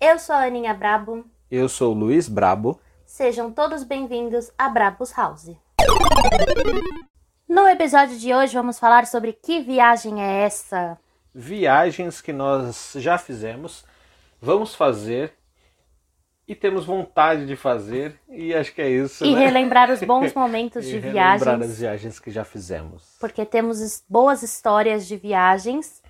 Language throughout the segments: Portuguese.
Eu sou a Aninha Brabo. Eu sou o Luiz Brabo. Sejam todos bem-vindos a Brabos House. No episódio de hoje vamos falar sobre que viagem é essa? Viagens que nós já fizemos, vamos fazer e temos vontade de fazer e acho que é isso. E né? relembrar os bons momentos E de relembrar viagens, as viagens que já fizemos. porque temos boas histórias de viagens,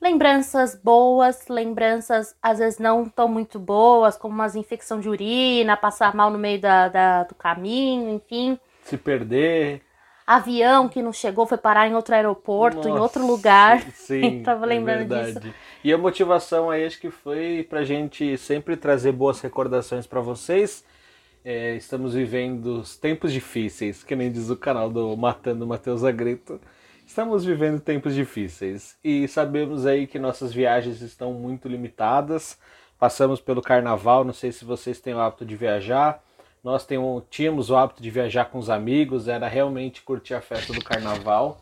lembranças boas, lembranças às vezes não tão muito boas, como umas infecção de urina, passar mal no meio da, da- do caminho, enfim. Se perder. Avião que não chegou, foi parar em outro aeroporto, em Nossa, outro lugar. Sim, Tava é lembrando verdade. disso. E a motivação aí acho que foi pra gente sempre trazer boas recordações pra vocês. É, estamos vivendo os tempos difíceis, que nem diz o canal do Matando Matheus Agrito. Estamos vivendo tempos difíceis e sabemos aí que nossas viagens estão muito limitadas. Passamos pelo carnaval, não sei se vocês têm o hábito de viajar. Nós tínhamos o hábito de viajar com os amigos, era realmente curtir a festa do carnaval.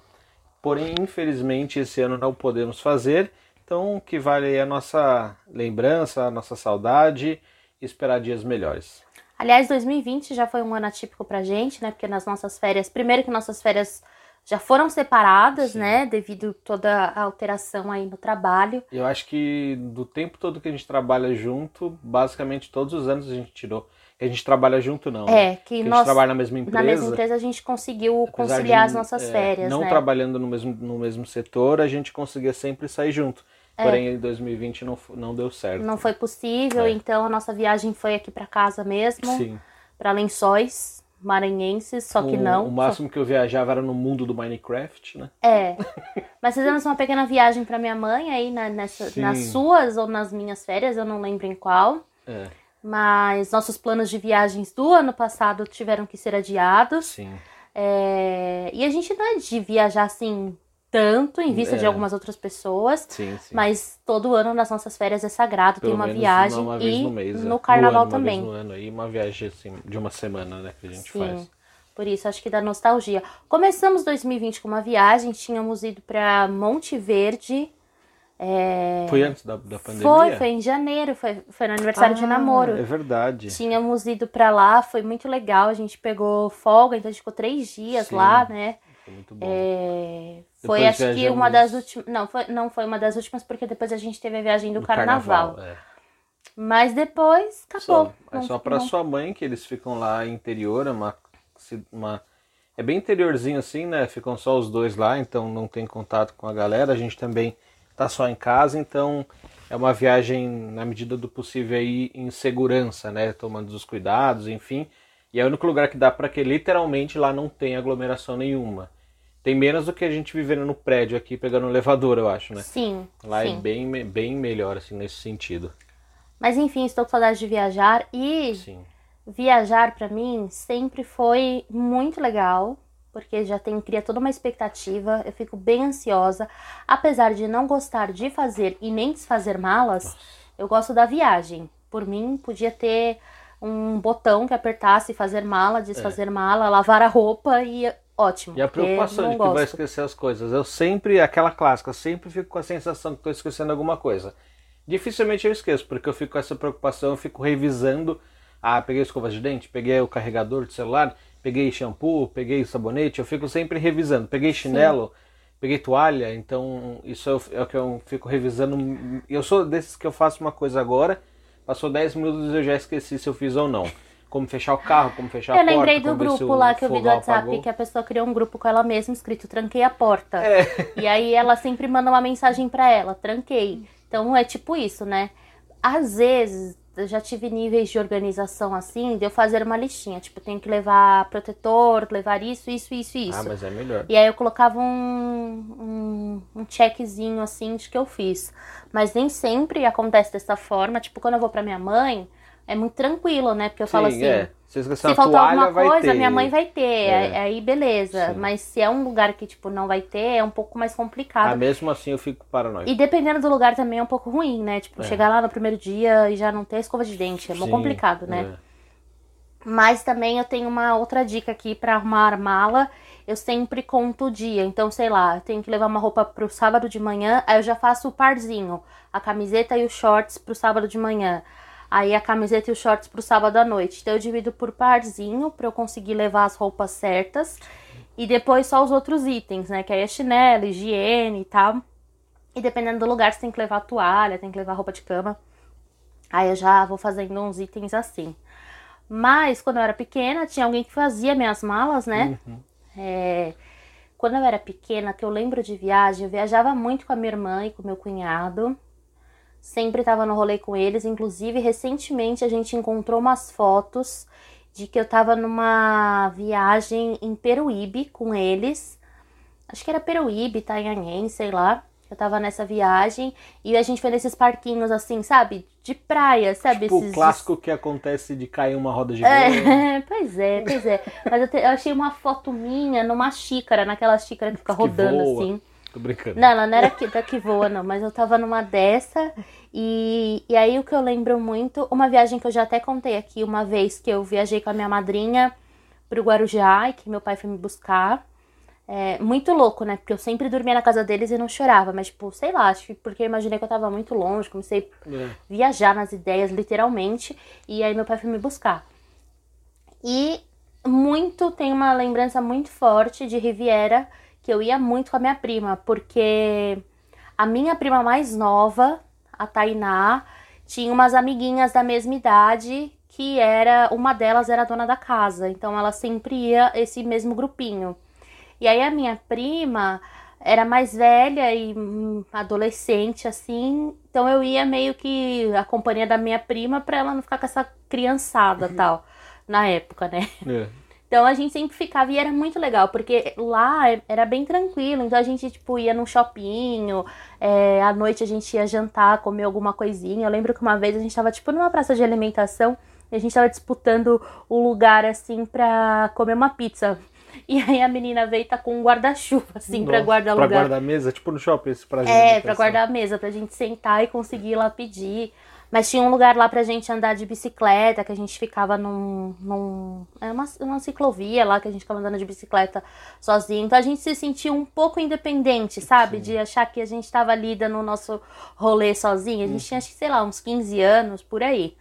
Porém, infelizmente, esse ano não podemos fazer. Então, que vale aí a nossa lembrança, a nossa saudade e esperar dias melhores. Aliás, 2020 já foi um ano atípico pra gente, né? Porque nas nossas férias, primeiro que nossas férias já foram separadas, Sim. né? Devido toda a alteração aí no trabalho. Eu acho que do tempo todo que a gente trabalha junto, basicamente todos os anos a gente tirou. Que a gente trabalha junto, não. né? É, que Que a gente nós trabalha na mesma empresa. na mesma empresa a gente conseguiu conciliar de, as nossas é, férias, Não né? trabalhando no mesmo, no mesmo setor, a gente conseguia sempre sair junto. Porém, em 2020 não, não deu certo. É. Não foi possível, É. então a nossa viagem foi aqui pra casa mesmo, Sim. Pra Lençóis maranhenses, só que não. O máximo que eu viajava era no mundo do Minecraft, né? É. Mas fizemos uma pequena viagem pra minha mãe aí na- nessa, nas suas ou nas minhas férias, eu não lembro em qual. É, Mas nossos planos de viagens do ano passado tiveram que ser adiados. sim. É, E a gente não é de viajar assim tanto em vista de É. algumas outras pessoas. Sim, sim. Mas todo ano nas nossas férias é sagrado, Pelo tem uma viagem uma e no mês. é. no carnaval ano, uma também. No ano aí, uma viagem assim, de uma semana, né, que a gente Sim. faz. Por isso, acho que dá nostalgia. Começamos 2020 com uma viagem, tínhamos ido pra Monte Verde. é, Foi antes da, da pandemia? Foi, foi em janeiro, foi, foi no aniversário de Ah, namoro. É verdade. Tínhamos ido pra lá, foi muito legal. A gente pegou folga, então a gente ficou três dias lá, né? Foi muito bom. É, Foi, acho que viajamos- uma das últimas. Não foi, não foi uma das últimas, porque depois a gente teve a viagem do No carnaval. é. Mas depois acabou. Só, é só não- sua mãe que eles ficam lá interior, é uma, uma é bem interiorzinho assim, né? Ficam só os dois lá, então não tem contato com a galera. A gente também tá só em casa, então é uma viagem na medida do possível aí em segurança, né? Tomando os cuidados, enfim. E é o único lugar que dá pra que literalmente lá não tem aglomeração nenhuma. Tem menos do que a gente vivendo no prédio aqui, pegando o elevador, eu acho, né? Sim. Lá sim. é bem, bem melhor, assim, nesse sentido. Mas enfim, estou com saudade de viajar e Sim. viajar pra mim sempre foi muito legal, porque já tem cria toda uma expectativa, eu fico bem ansiosa, apesar de não gostar de fazer e nem desfazer malas, eu gosto da viagem. Por mim, podia ter um botão que apertasse fazer mala, desfazer mala, lavar a roupa e ótimo. É. E a preocupação de que vai gosto. esquecer as coisas. Eu sempre, aquela clássica, sempre fico com a sensação que estou esquecendo alguma coisa. Dificilmente eu esqueço, porque eu fico com essa preocupação, eu fico revisando. Ah, peguei escova de dente, peguei o carregador de celular, peguei shampoo, peguei sabonete, eu fico sempre revisando. Peguei chinelo, peguei toalha, então isso é é o que eu fico revisando. Eu sou desses que eu faço uma coisa agora, passou 10 minutos e eu já esqueci se eu fiz ou não. Como fechar o carro, como fechar Eu a porta. lembrei do grupo lá que eu vi do WhatsApp, apagou. que a pessoa criou um grupo com ela mesma, escrito tranquei a porta. É. E aí ela sempre manda uma mensagem pra ela, tranquei. Então é tipo isso, né? Às vezes eu já tive níveis de organização assim, de eu fazer uma listinha, tipo, tenho que levar protetor, levar isso, isso, isso, e isso. Ah, mas é melhor. E aí eu colocava um, um, um checkzinho assim de que eu fiz. Mas nem sempre acontece dessa forma. Tipo, quando eu vou pra minha mãe, é muito tranquilo, né? Porque eu falo assim, é. Se se faltar alguma coisa, ter. minha mãe vai ter. É. Aí beleza. Sim. Mas se é um lugar que, tipo, não vai ter, é um pouco mais Ah, complicado. mesmo assim eu fico paranoico. E dependendo do lugar também é um pouco ruim, né? Tipo, É. chegar lá no primeiro dia e já não ter escova de dente. É muito Sim, complicado, né? é. Mas também eu tenho uma outra dica aqui para arrumar mala. Eu sempre conto o dia. Então, sei lá, eu tenho que levar uma roupa pro sábado de manhã, aí eu já faço o parzinho, a camiseta e os shorts pro sábado de manhã. Aí a camiseta e os shorts pro sábado à noite. Então eu divido por parzinho para eu conseguir levar as roupas certas. E depois só os outros itens, né? Que aí é chinelo, higiene e tal. E dependendo do lugar, você tem que levar toalha, tem que levar roupa de cama. Aí eu já vou fazendo uns itens assim. Mas quando eu era pequena, tinha alguém que fazia minhas malas, né? Uhum. É, quando eu era pequena, que eu lembro de viagem, eu viajava muito com a minha irmã e com meu cunhado. Sempre estava no rolê com eles. Inclusive, recentemente a gente encontrou umas fotos de que eu estava numa viagem em Peruíbe com eles. Acho que era Peruíbe, Itanhaém, sei lá. Eu tava nessa viagem e a gente foi nesses parquinhos assim, sabe? De praia, sabe? Tipo Esses... o clássico que acontece de cair uma roda de é, pois é, pois é. Mas eu, te, eu, achei uma foto minha numa xícara, naquela xícara que fica que rodando voa. assim. Tô brincando. Não, ela não era que, da que voa, não, mas eu tava numa dessa. E, e aí o que eu lembro muito, uma viagem que eu já até contei aqui uma vez que eu viajei com a minha madrinha pro Guarujá e que meu pai foi me buscar. É, muito louco, né? Porque eu sempre dormia na casa deles e não chorava. Mas, tipo, sei lá, acho que porque eu imaginei que eu tava muito longe, comecei a é. viajar nas ideias, literalmente. E aí meu pai foi me buscar. E muito, tem uma lembrança muito forte de Riviera, que eu ia muito com a minha prima, porque a minha prima mais nova, a Tainá, tinha umas amiguinhas da mesma idade que era, uma delas era dona da casa, então ela sempre ia esse mesmo grupinho. E aí a minha prima era mais velha e hum, adolescente, assim. Então eu ia meio que a companhia da minha prima pra ela não ficar com essa criançada uhum. tal, na época, né? É. Então a gente sempre ficava e era muito legal, porque lá era bem tranquilo. Então a gente, tipo, ia num shopping, é, à noite a gente ia jantar, comer alguma coisinha. Eu lembro que uma vez a gente tava, tipo, numa praça de alimentação e a gente tava disputando o lugar, assim, pra comer uma pizza. E aí a menina veio e tá com um guarda-chuva, assim, Nossa, pra guardar pra lugar. Pra guardar a mesa, tipo no shopping, esse prazer. É, pra guardar a mesa, pra gente sentar e conseguir ir lá pedir. Mas tinha um lugar lá pra gente andar de bicicleta, que a gente ficava num. num é uma, uma ciclovia lá que a gente ficava andando de bicicleta sozinho. Então a gente se sentia um pouco independente, sabe? Sim. De achar que a gente tava ali dando o nosso rolê sozinho. A gente uhum. tinha, acho que, sei lá, uns 15 anos por aí.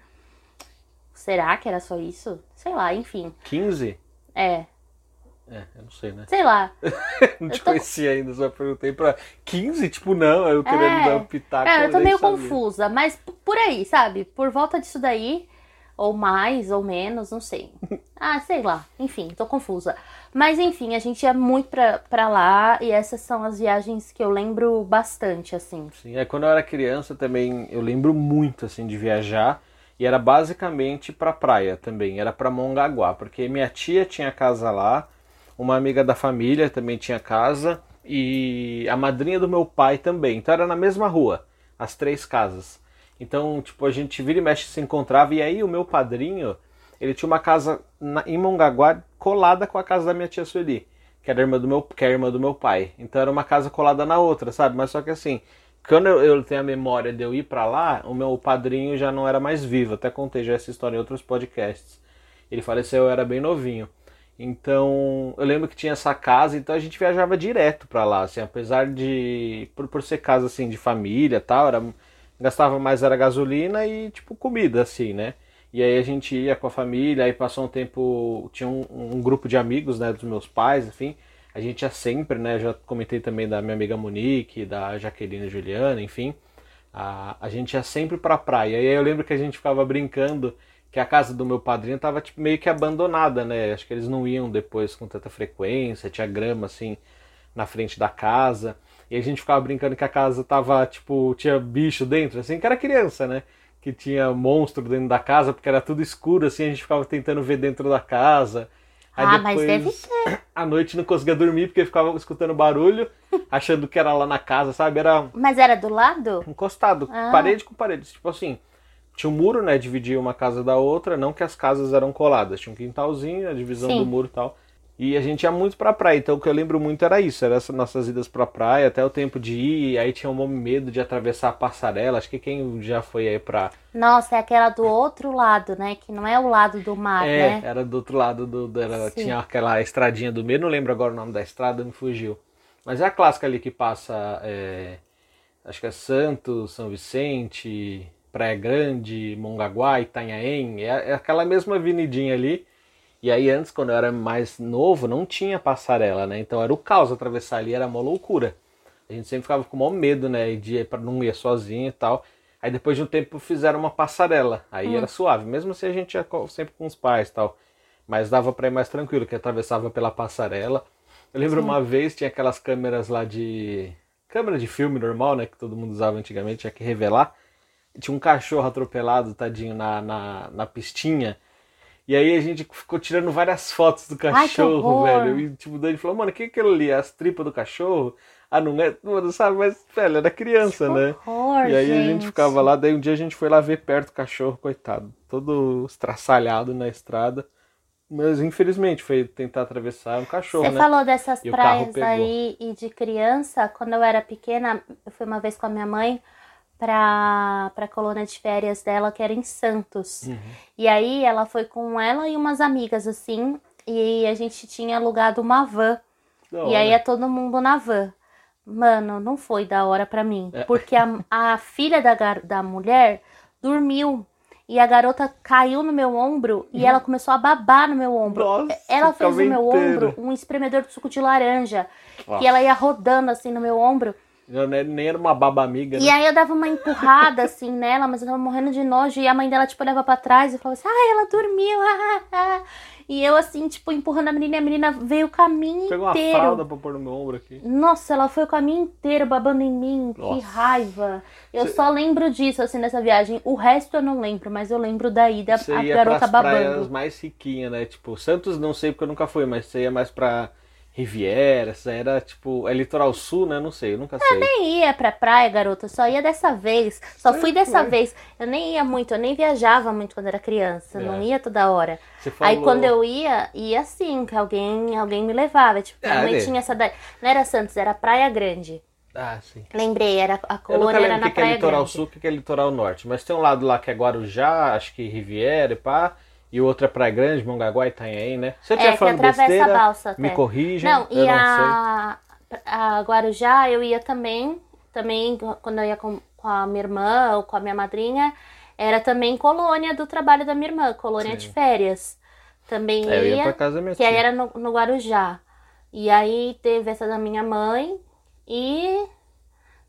Será que era só isso? Sei lá, enfim. 15? É. É, eu não sei, né? Sei lá. não te tô... conhecia ainda, só perguntei pra 15, tipo, não, eu querendo é... dar um pitaco. É, eu tô meio sabia. confusa, mas por aí, sabe? Por volta disso daí, ou mais, ou menos, não sei. ah, sei lá, enfim, tô confusa. Mas enfim, a gente ia muito pra, pra lá e essas são as viagens que eu lembro bastante, assim. Sim, é quando eu era criança também, eu lembro muito, assim, de viajar. E era basicamente pra praia também, era pra Mongaguá, porque minha tia tinha casa lá, uma amiga da família também tinha casa e a madrinha do meu pai também. Então era na mesma rua, as três casas. Então, tipo, a gente vira e mexe se encontrava e aí o meu padrinho, ele tinha uma casa na, em Mongaguá colada com a casa da minha tia Sueli, que era irmã do meu, que é irmã do meu pai. Então era uma casa colada na outra, sabe? Mas só que assim, quando eu, eu tenho a memória de eu ir para lá, o meu padrinho já não era mais vivo. Até contei já essa história em outros podcasts. Ele faleceu, eu era bem novinho. Então, eu lembro que tinha essa casa, então a gente viajava direto para lá, assim, apesar de por, por ser casa assim de família, tal, era gastava mais era gasolina e tipo comida assim, né? E aí a gente ia com a família, aí passou um tempo, tinha um, um grupo de amigos, né, dos meus pais, enfim, a gente ia sempre, né, já comentei também da minha amiga Monique, da Jaqueline Juliana, enfim, a, a gente ia sempre pra praia. E aí eu lembro que a gente ficava brincando que a casa do meu padrinho estava tipo, meio que abandonada, né? Acho que eles não iam depois com tanta frequência, tinha grama assim na frente da casa. E a gente ficava brincando que a casa tava, tipo, tinha bicho dentro, assim, que era criança, né? Que tinha monstro dentro da casa, porque era tudo escuro, assim, a gente ficava tentando ver dentro da casa. Aí ah, depois, mas deve ter. À noite não conseguia dormir porque ficava escutando barulho, achando que era lá na casa, sabe? Era. Mas era do lado? Encostado, ah. parede com parede. Tipo assim, tinha um muro, né? Dividia uma casa da outra, não que as casas eram coladas, tinha um quintalzinho, a divisão Sim. do muro e tal. E a gente ia muito pra praia, então o que eu lembro muito era isso, era essas nossas idas pra praia, até o tempo de ir, aí tinha um medo de atravessar a passarela, acho que quem já foi aí pra... Nossa, é aquela do outro lado, né? Que não é o lado do mar, é, né? era do outro lado, do, do- era, tinha aquela estradinha do meio, não lembro agora o nome da estrada, me fugiu. Mas é a clássica ali que passa, é, acho que é Santos, São Vicente, Praia Grande, Mongaguá, Itanhaém, é, é aquela mesma avenidinha ali. E aí antes, quando eu era mais novo, não tinha passarela, né? Então era o caos atravessar ali, era uma loucura. A gente sempre ficava com o maior medo, né? De ir pra não ir sozinho e tal. Aí depois de um tempo fizeram uma passarela. Aí era suave. Mesmo assim a gente ia sempre com os pais e tal. Mas dava pra ir mais tranquilo, que atravessava pela passarela. Eu lembro uma vez, tinha aquelas câmeras lá de. Câmera de filme normal, né? Que todo mundo usava antigamente, tinha que revelar. Tinha um cachorro atropelado, tadinho, na, na, na pistinha. E aí a gente ficou tirando várias fotos do Ai, que cachorro, horror. velho. E tipo, o Dani falou, mano, o que é aquilo ali? As tripas do cachorro? Ah, não é? Mano, sabe? Mas, velho, era criança, né? Horror, E aí a gente. gente ficava lá, daí um dia a gente foi lá ver perto o cachorro, coitado. Todo estraçalhado na estrada. Mas infelizmente foi tentar atravessar um cachorro, Você né? falou dessas E praias aí e de criança, quando eu era pequena, eu fui uma vez com a minha mãe pra, pra colônia de férias dela, que era em Santos. Uhum. E aí ela foi com ela e umas amigas, assim, e a gente tinha alugado uma van. Da E hora. aí é todo mundo na van. Mano, não foi da hora pra mim. É. Porque a, a filha da, da mulher dormiu. E a garota caiu no meu ombro e ela começou a babar no meu ombro. Nossa, ela fez no meu inteira. ombro um espremedor de suco de laranja. Nossa. E ela ia rodando assim no meu ombro. Eu nem nem era uma baba amiga, E né? aí eu dava uma empurrada assim nela, mas eu tava morrendo de nojo. E a mãe dela, tipo, olhava pra trás e falava assim: ai, ela dormiu. ah, ah, ah." E eu, assim, tipo, empurrando a menina e a menina veio o caminho Pegou uma inteiro. fralda pra pôr no meu ombro aqui. Nossa, ela foi o caminho inteiro babando em mim. Que Nossa. raiva. Eu Cê- só lembro disso, assim, nessa viagem. O resto eu não lembro, mas eu lembro da ida, Você a ia garota babando. praias mais riquinhas, né? Tipo, Santos não sei porque eu nunca fui, mas você ia mais pra Riviera, essa era tipo, é litoral sul, né? Não sei, eu nunca sei. nem ia pra praia, garota. Eu só ia dessa vez. Só fui dessa foi. vez. Eu nem ia muito, eu nem viajava muito quando era criança. É. Não ia toda hora. Você falou... Aí quando eu ia, ia assim, que alguém, alguém me levava. Tipo, minha Ah, mãe tinha essa daí. Não era Santos, era Praia Grande. Ah, sim. Lembrei, era a Eu colônia era lembro o na que, que é litoral Grande. sul, o que, que é litoral norte. Mas tem um lado lá que é Guarujá, acho que Riviera e pá. E o outro é Praia Grande, Mongaguá e Itanhaém, né? Se eu É, estiver que falando atravessa a besteira, balsa me até. corrijam. Não, eu e não a, a Guarujá eu ia também, também quando eu ia com, com a minha irmã ou com a minha madrinha, era também colônia do trabalho da minha irmã, colônia de férias. Também É, eu ia ia, pra casa da minha que aí tia. era no, no Guarujá. E aí teve essa da minha mãe e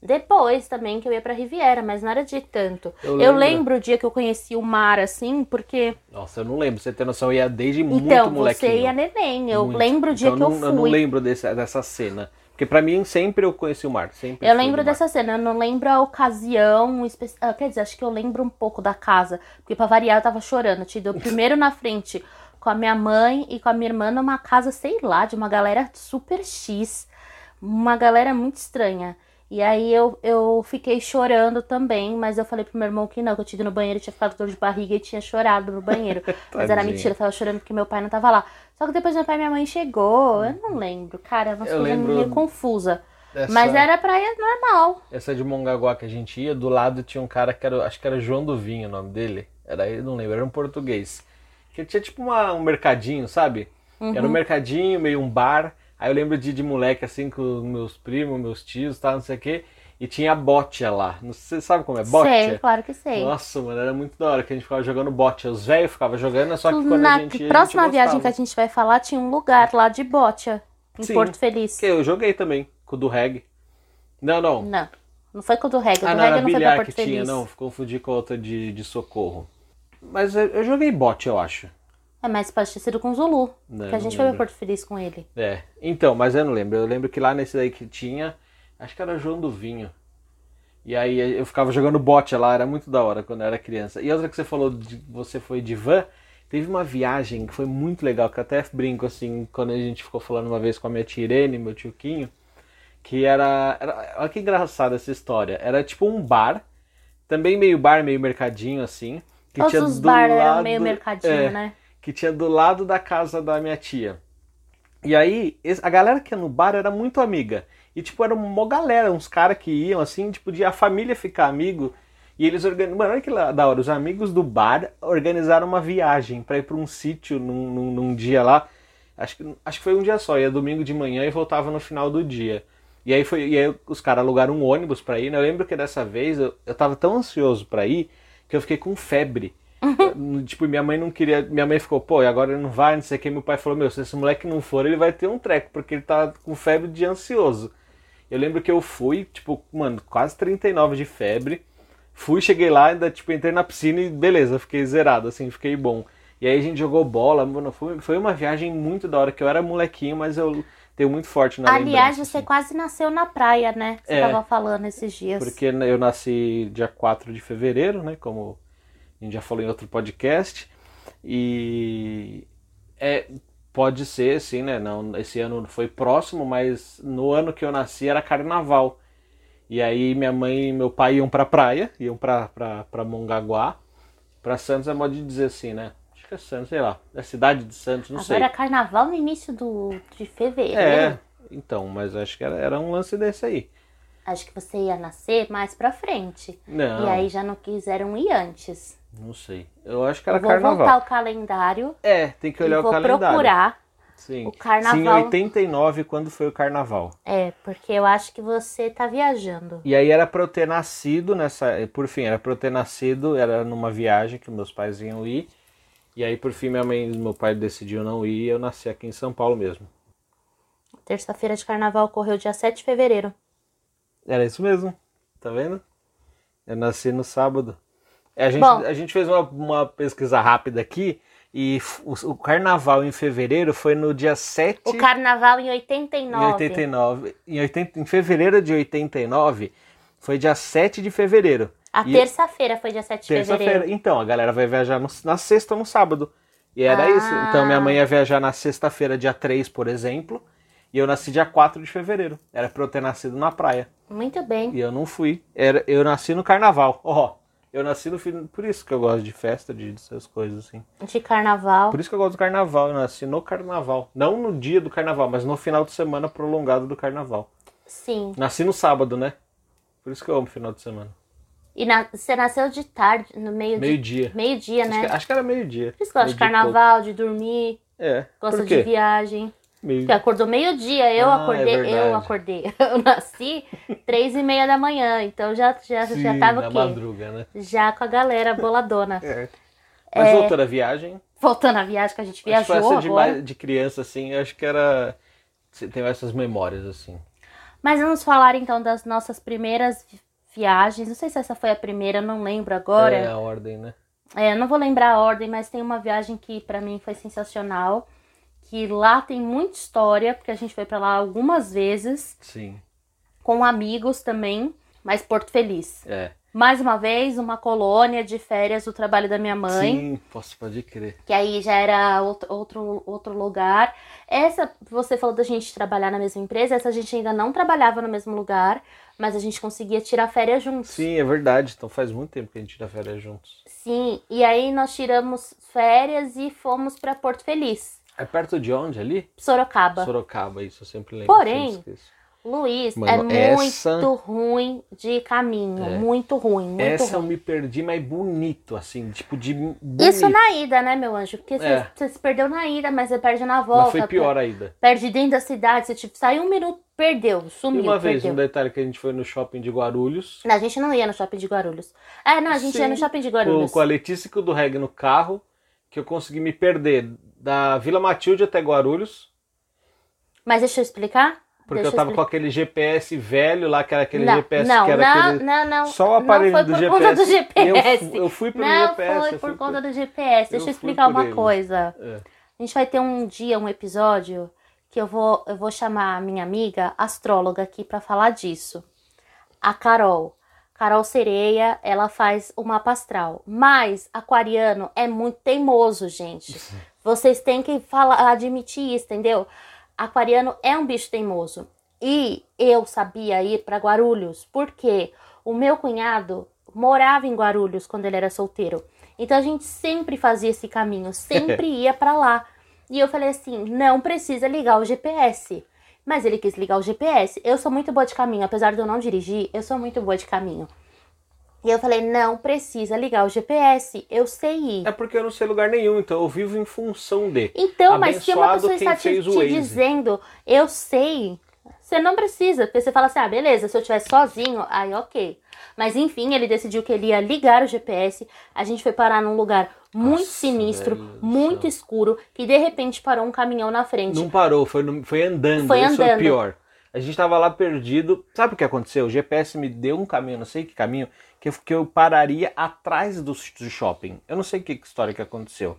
depois também que eu ia pra Riviera, mas não era de tanto. Eu Eu lembro. lembro o dia que eu conheci o mar assim, porque Nossa, eu não lembro. Você tem noção, eu ia desde muito então molequinho. você ia neném, eu Muito. lembro o dia Então, que eu não, fui. Eu não lembro desse, dessa cena. Porque pra mim sempre eu conheci o mar. Sempre Eu lembro dessa cena, eu não lembro a ocasião espe- ah, Quer dizer, acho que eu lembro um pouco da casa. Porque pra variar eu tava chorando. Eu te deu primeiro na frente com a minha mãe e com a minha irmã numa casa, sei lá, de uma galera super X. Uma galera muito estranha. E aí eu, eu fiquei chorando também, mas eu falei pro meu irmão que não, que eu tinha ido no banheiro, tinha ficado dor de barriga e tinha chorado no banheiro. mas era mentira, eu tava chorando porque meu pai não tava lá. Só que depois meu pai e minha mãe chegou, eu não lembro, cara, é uma Eu coisa lembro meio confusa. Essa- Mas era praia normal. Essa de Mongaguá que a gente ia, do lado tinha um cara que era, acho que era João do Vinho o nome dele. Era, eu não lembro, era um português. Que tinha tipo uma- um mercadinho, sabe? Era um Uhum. mercadinho, meio um bar. Aí eu lembro de, de moleque assim com meus primos, meus tios, tal, não sei o quê. E tinha botia lá. Você sabe como é botia? Sei, claro que sei. Nossa, mano, era muito da hora que a gente ficava jogando bote. Os velhos ficavam jogando, só que quando Na a gente ia, próxima gente viagem que a gente vai falar, tinha um lugar lá de botia, em Sim. Porto Feliz. Que eu joguei também, com o do reggae. Não, não. Não, não foi com o do reggae. O Ah, do não, reggae não foi pra Porto que Feliz. tinha, não. Confundi com a outra de, de socorro. Mas eu, eu joguei bote, eu acho. É, mas pode ter sido com o Zulu. Não, que a gente foi pra. Porto Feliz com ele. É. Então, mas eu não lembro. Eu lembro que lá nesse daí que tinha, acho que era João do Vinho. E aí eu ficava jogando bote lá, era muito da hora quando eu era criança. E outra que você falou, de, você foi de van, teve uma viagem que foi muito legal, que eu até brinco assim, quando a gente ficou falando uma vez com a minha tia Irene, meu tio Quinho, que era, era. Olha que engraçada essa história. Era tipo um bar, também meio bar, meio mercadinho assim. Que Todos tinha os bar lado- meio mercadinho, é, né? Que tinha do lado da casa da minha tia. E aí, a galera que ia no bar era muito amiga. E, tipo, era uma galera, uns caras que iam, assim, tipo, de a família ficar amigo. E eles organizaram. Mano, olha que da hora. Os amigos do bar organizaram uma viagem pra ir pra um sítio num, num, num dia lá. Acho que, acho que foi um dia só. Ia domingo de manhã e voltava no final do dia. E aí, foi, e aí os caras alugaram um ônibus pra ir. né? Eu lembro que dessa vez eu, eu tava tão ansioso pra ir que eu fiquei com febre. Eu, tipo, minha mãe não queria. Minha mãe ficou, pô, e agora ele não vai, não sei o que. Meu pai falou, meu, se esse moleque não for, ele vai ter um treco, porque ele tá com febre de ansioso. Eu lembro que eu fui, tipo, mano, quase 39 de febre. Fui, cheguei lá, ainda, tipo, entrei na piscina e beleza, fiquei zerado, assim, fiquei bom. E aí a gente jogou bola, mano, foi, foi uma viagem muito da hora, que eu era molequinho, mas eu tenho muito forte na Aliás, você assim. quase nasceu na praia, né? Você É. tava falando esses dias. Porque eu nasci dia 4 de fevereiro, né? Como a gente já falou em outro podcast. E é, pode ser, sim, né? Não, esse ano foi próximo, mas no ano que eu nasci era carnaval. E aí minha mãe e meu pai iam pra praia, iam pra, pra, pra Mongaguá. Pra Santos é modo de dizer assim, né? Acho que é Santos, sei lá. É cidade de Santos, não sei. Agora é carnaval no início do, de fevereiro. É, então, mas acho que era, era um lance desse aí. Acho que você ia nascer mais pra frente. Não, E aí já não quiseram ir antes. não sei. Eu acho que era Eu vou carnaval. voltar o calendário É, tem que olhar o vou calendário. procurar. Sim. o carnaval. Sim, em 89, quando foi o carnaval. É, porque eu acho que você tá viajando. E aí era pra eu ter nascido nessa. Por fim, era pra eu ter nascido, era numa viagem que meus pais iam ir. E aí, por fim, minha mãe e meu pai decidiu não ir e eu nasci aqui em São Paulo mesmo. Terça-feira de carnaval ocorreu dia 7 de fevereiro. Era isso mesmo, tá vendo? Eu nasci no sábado. A gente, Bom. a gente fez uma, uma pesquisa rápida aqui e o, o carnaval em fevereiro foi no dia 7 O carnaval em Em 89. 89. Em, 80, em fevereiro de 89, foi dia 7 de fevereiro. A terça-feira foi dia 7 de Terça-feira. fevereiro. Então, a galera vai viajar no- na sexta ou no sábado. E era Ah. isso. Então, minha mãe ia viajar na sexta-feira, dia 3, por exemplo. E eu nasci dia 4 de fevereiro. Era pra eu ter nascido na praia. Muito bem. E eu não fui. Era, eu nasci no carnaval. Ó, eu nasci no fim. Por isso que eu gosto de festa, de dessas coisas assim. De carnaval. Por isso que eu gosto do carnaval. Eu nasci no carnaval. Não no dia do carnaval, mas no final de semana prolongado do carnaval. Sim. Nasci no sábado, né? Por isso que eu amo final de semana. E na- você nasceu de tarde, no meio de Meio-dia. meio-dia, né? que, acho que era meio-dia. Por isso que gosta de Meio-dia e carnaval, de dormir. É. gosta de viagem. Meio... Porque acordou meio-dia, eu Ah, acordei, é eu acordei. Eu nasci três e meia da manhã, então já, já, Sim, já tava o quê? madruga, né? Já com a galera boladona. É. Mas voltando à viagem, Voltando à viagem que a gente acho que viajou essa de, agora. mais- de criança, assim, eu acho que era... Você tem essas memórias, assim. Mas vamos falar então das nossas primeiras vi- viagens. Não sei se essa foi a primeira, não lembro agora. É a ordem, né? É, eu não vou lembrar a ordem, mas tem uma viagem que pra mim foi sensacional. Que lá tem muita história, porque a gente foi pra lá algumas vezes, Sim. com amigos também, mas Porto Feliz. É. Mais uma vez, uma colônia de férias do trabalho da minha mãe. Sim, posso, pode crer. Que aí já era outro, outro, outro lugar. Essa, você falou da gente trabalhar na mesma empresa, essa gente ainda não trabalhava no mesmo lugar, mas a gente conseguia tirar férias juntos. Sim, é verdade. Então faz muito tempo que a gente tira férias juntos. Sim, e aí nós tiramos férias e fomos pra Porto Feliz, É perto de onde ali? Sorocaba. Sorocaba, isso eu sempre lembro. Porém, sempre. Luiz, Mano, é muito essa- ruim de caminho, É. muito ruim, muito Essa eu ruim. me perdi, mas bonito, assim, tipo de bonito. Isso na ida, né, meu anjo? Porque você, É. você se perdeu na ida, mas você perde na volta. Mas foi pior ainda. Perde dentro da cidade, você tipo, saiu um minuto, perdeu, E sumiu, uma vez, perdeu. um detalhe que a gente foi no shopping de Guarulhos, Não, a gente não ia no shopping de Guarulhos. É, não, a gente ia no Sim, shopping de com, Guarulhos. com a Letícia e com o do Reg no carro, que eu consegui me perder da Vila Matilde até Guarulhos, Mas deixa eu explicar. porque Deixa eu tava explicar. com aquele GPS velho lá, que era aquele não, GPS não, que era não, aquele... não, não. Só o aparelho não foi do por GPS. conta do GPS. Eu, eu fui pelo não GPS. foi eu por conta do GPS. Deixa eu eu explicar por uma ele. coisa. É. A gente vai ter um dia, um episódio, que eu vou, eu vou chamar a minha amiga astróloga aqui pra falar disso. A Carol. Carol Sereia, ela faz o mapa astral. Mas aquariano é muito teimoso, gente. Vocês têm que falar, admitir isso, entendeu? Aquariano é um bicho teimoso. E eu sabia ir para Guarulhos, porque o meu cunhado morava em Guarulhos quando ele era solteiro. Então a gente sempre fazia esse caminho, sempre ia para lá. E eu falei assim: não precisa ligar o GPS. Mas ele quis ligar o GPS. Eu sou muito boa de caminho, apesar de eu não dirigir, eu sou muito boa de caminho. E eu falei: não precisa ligar o GPS, eu sei ir. É porque eu não sei lugar nenhum, então eu vivo em função de. Então, mas se uma Abençoado pessoa está te, te dizendo, eu sei, você não precisa. Porque você fala assim, ah, beleza, se eu estiver sozinho, aí ok. Mas enfim, ele decidiu que ele ia ligar o GPS. A gente foi parar num lugar muito Nossa, sinistro, velho muito escuro, que de repente parou um caminhão na frente. Não parou, foi, no- foi andando. Foi Isso é o andando. pior. A gente tava lá perdido. Sabe o que aconteceu? O GPS me deu um caminho, não sei que caminho, que eu, que eu pararia atrás do, do shopping. Eu não sei que história que aconteceu.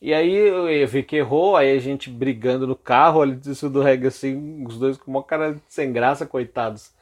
E aí eu, vi que errou, aí a gente brigando no carro, ali isso do reggae assim, os dois com uma cara sem graça, coitados.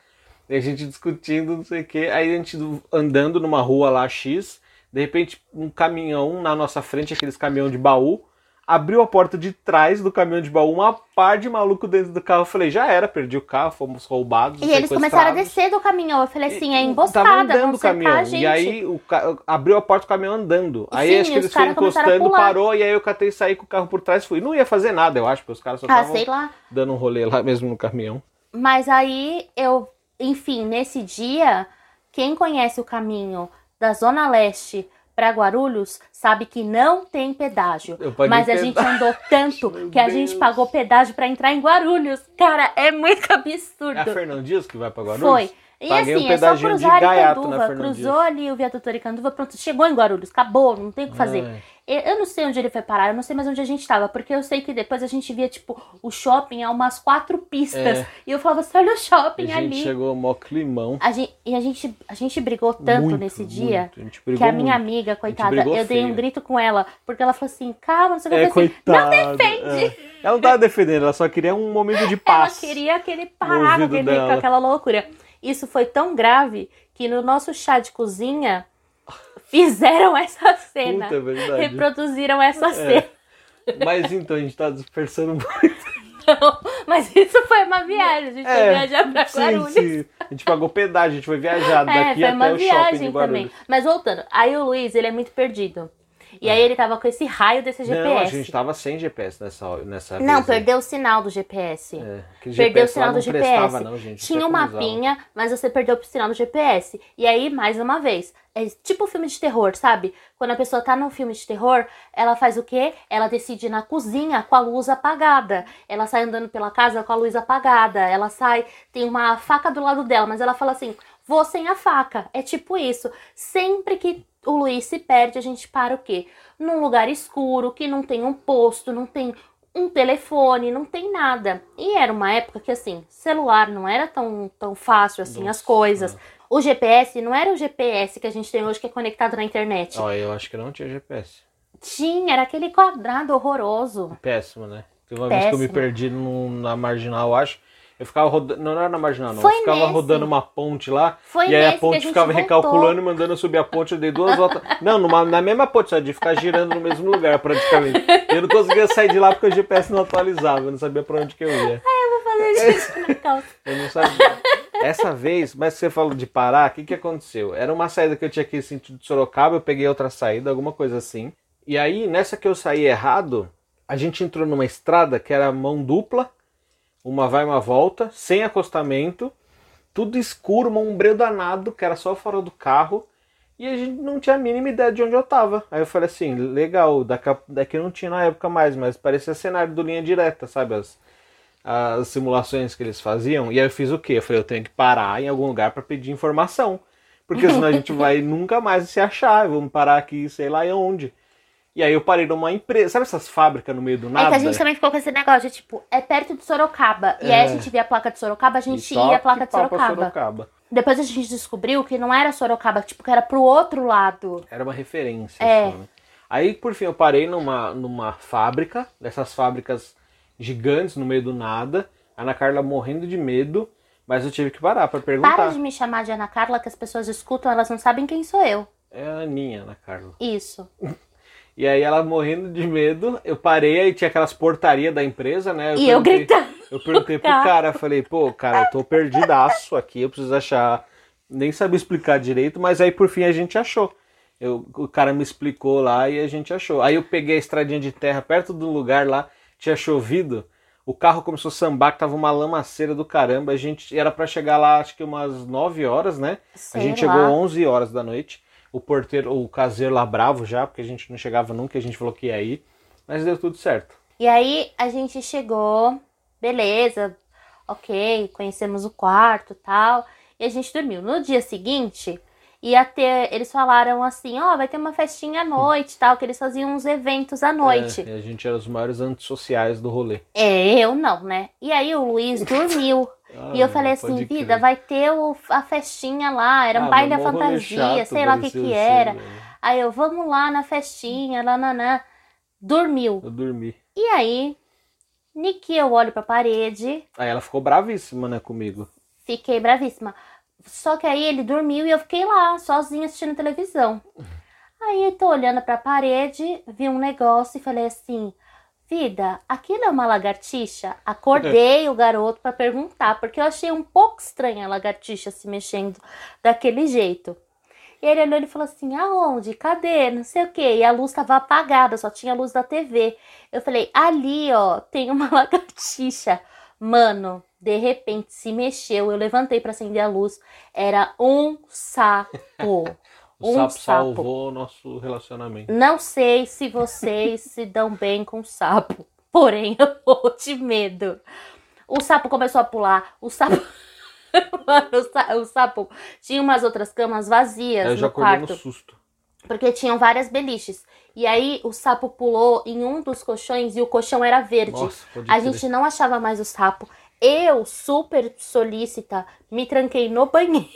E a gente discutindo, não sei o que. Aí a gente andando numa rua lá X, de repente um caminhão na nossa frente, aqueles caminhão de baú, abriu a porta de trás do caminhão de baú, uma par de maluco dentro do carro. Eu falei, já era, perdi o carro, fomos roubados. E eles começaram a descer do caminhão. Eu falei assim, é emboscada, Tava andando o cercar caminhão. a gente. E aí o ca- abriu a porta do caminhão andando. Aí Sim, acho que eles foram encostando, parou, e aí eu catei e saí com o carro por trás e fui. Não ia fazer nada, eu acho, porque os caras só ah, estavam lá. dando um rolê lá mesmo no caminhão. Mas aí eu, enfim, nesse dia, quem conhece o caminho da Zona Leste para Guarulhos sabe que não tem pedágio. Mas a gente andou tanto Meu que a Deus. gente pagou pedágio para entrar em Guarulhos. Cara, é muito É a absurdo. Dias que vai pra Guarulhos? Foi. E Paguei assim, um é só cruzar Aricanduva. Fernão Cruzou ali o viaduto Aricanduva, pronto, chegou em Guarulhos, acabou, não tem o que fazer. Ai. Eu não sei onde ele foi parar, eu não sei mais onde a gente tava, porque eu sei que depois a gente via, tipo, o shopping a umas quatro pistas. É. E eu falava assim, olha o A shopping gente ali. chegou mó climão. A gente, e a gente, a gente brigou tanto Muito, nesse dia muito. A gente que a minha muito. amiga, coitada, eu dei um grito com ela, porque ela falou assim, calma, não sei o que. É, assim, não defende! é. Ela não tava defendendo, ela só queria um momento de Ela paz. queria que ele parar com, aquela loucura. Isso foi tão grave que no nosso chá de cozinha fizeram essa cena. Puta, é verdade. Reproduziram essa cena. Mas então, a gente tá dispersando muito. Não, mas isso foi uma viagem. A gente foi viajar pra É, sim, Guarulhos. sim. A gente pagou pedágio, a gente foi viajar É, daqui foi até uma o shopping de viagem Guarulhos. também. Mas voltando, aí o Luiz, ele é muito perdido. E aí ele tava com esse raio desse GPS. Não, a gente tava sem GPS nessa, nessa Não, vez. aí. perdeu o sinal do GPS. É, Perdeu o GPS lá sinal do não GPS. prestava, não, gente. Tinha um tinha usar. mapinha, mas você perdeu o sinal do GPS. E aí, mais uma vez, é tipo filme de terror, sabe? Quando a pessoa tá num filme de terror, ela faz o quê? Ela decide ir na cozinha com a luz apagada. Ela sai andando pela casa com a luz apagada. Ela sai, tem uma faca do lado dela, mas ela fala assim: vou sem a faca. É tipo isso. Sempre que o Luiz se perde, a gente para o quê? Num lugar escuro, que não tem um posto, não tem um telefone, não tem nada. E era uma época que, assim, celular não era tão, tão fácil assim as Nossa, coisas. O GPS não era o GPS que a gente tem hoje que é conectado na internet. Ó, eu acho que não tinha GPS. Tinha, era aquele quadrado horroroso. Péssimo, né? Teve uma vez que eu me Péssimo. perdi num- na marginal, eu acho. Eu ficava rodando. Não era na marginal, não. Foi eu ficava nesse. rodando uma ponte lá. Foi e aí a ponte a ficava voltou. recalculando e mandando eu subir a ponte. Eu dei duas voltas. Não, numa- na mesma ponte, só de ficar girando no mesmo lugar, praticamente. Eu não conseguia sair de lá porque o GPS não atualizava. Eu não sabia pra onde que eu ia. Vou fazer isso na calça. Eu não sabia. Essa vez, mas você falou de parar, o que, que aconteceu? Era uma saída que eu tinha aqui em sentido de Sorocaba, eu peguei outra saída, alguma coisa assim. E aí, nessa que eu saí errado, a gente entrou numa estrada que era mão dupla, uma vai uma volta, sem acostamento, tudo escuro, uma umbreu danado, que era só fora do carro, e a gente não tinha a mínima ideia de onde eu tava. Aí eu falei assim, legal, daqui, daqui não tinha na época mais, mas parecia cenário do linha direta, sabe? As, as simulações que eles faziam. E aí eu fiz o quê? Eu falei, eu tenho que parar em algum lugar para pedir informação. Porque senão a gente vai nunca mais se achar. Vamos parar aqui, sei lá onde. E aí eu parei numa empresa. Sabe essas fábricas no meio do É nada? que a gente também ficou com esse negócio de tipo, é perto de Sorocaba. E aí a É. gente via a placa de Sorocaba, a gente ia a placa de Sorocaba. Sorocaba. Depois a gente descobriu que não era Sorocaba, tipo, que era pro outro lado. Era uma referência. É. só, né? Aí, por fim, eu parei numa, numa fábrica, dessas fábricas gigantes no meio do nada. A Ana Carla morrendo de medo, mas eu tive que parar para perguntar. Para de me chamar de Ana Carla, que as pessoas escutam, elas não sabem quem sou eu. É a Aninha, Ana Carla. Isso. E aí ela morrendo de medo, eu parei, aí tinha aquelas portarias da empresa, né? e eu gritando. Eu perguntei pro cara, falei, pô, cara, eu tô perdidaço aqui, eu preciso achar. Nem sabia explicar direito, mas aí por fim a gente achou. Eu, o cara me explicou lá e a gente achou. Aí eu peguei a estradinha de terra perto do lugar lá, tinha chovido. O carro começou a sambar, que tava uma lamaceira do caramba. A gente era para chegar lá, acho que umas 9 horas, né? Sei a gente lá. chegou 11 horas da noite. O porteiro, o caseiro lá bravo já, porque a gente não chegava nunca, a gente falou que ia ir. Mas deu tudo certo. E aí a gente chegou, beleza, ok, conhecemos o quarto tal, e a gente dormiu. No dia seguinte, ia ter, eles falaram assim, ó, vai ter uma festinha à noite tal, que eles faziam uns eventos à noite. É, a gente era os maiores antissociais do rolê. É, eu não, né? E aí o Luiz dormiu. e eu Ah, falei assim, vida, vai ter o- a festinha lá, era um Ah, baile da fantasia, chato sei lá o que que ser, era. Aí eu, vamos lá na festinha, lá, nanã. Dormiu. Eu dormi. E aí, Niki, eu olho pra parede, Aí ela ficou bravíssima, né, comigo. fiquei bravíssima. Só que aí ele dormiu e eu fiquei lá, sozinha assistindo televisão. Aí eu tô olhando pra parede, vi um negócio e falei assim: Vida, aquilo é uma lagartixa? Acordei o garoto pra perguntar, porque eu achei um pouco estranha a lagartixa se mexendo daquele jeito. E ele olhou e falou assim: aonde? Cadê? Não sei o quê. E a luz tava apagada, só tinha a luz da TV. Eu falei: ali, ó, tem uma lagartixa. Mano, de repente se mexeu. Eu levantei pra acender a luz. Era um sapo. O um sapo sapo. salvou o nosso relacionamento. Não sei se vocês se dão bem com sapo, porém eu vou de medo. O sapo começou a pular, o sapo. Mano, o, sa- o sapo tinha umas outras camas vazias Aí eu já no acordei quarto, no susto. Porque tinham várias beliches. E aí o sapo pulou em um dos colchões e o colchão era verde. Nossa, A crer. gente não achava mais o sapo. Eu, super solícita, me tranquei no banheiro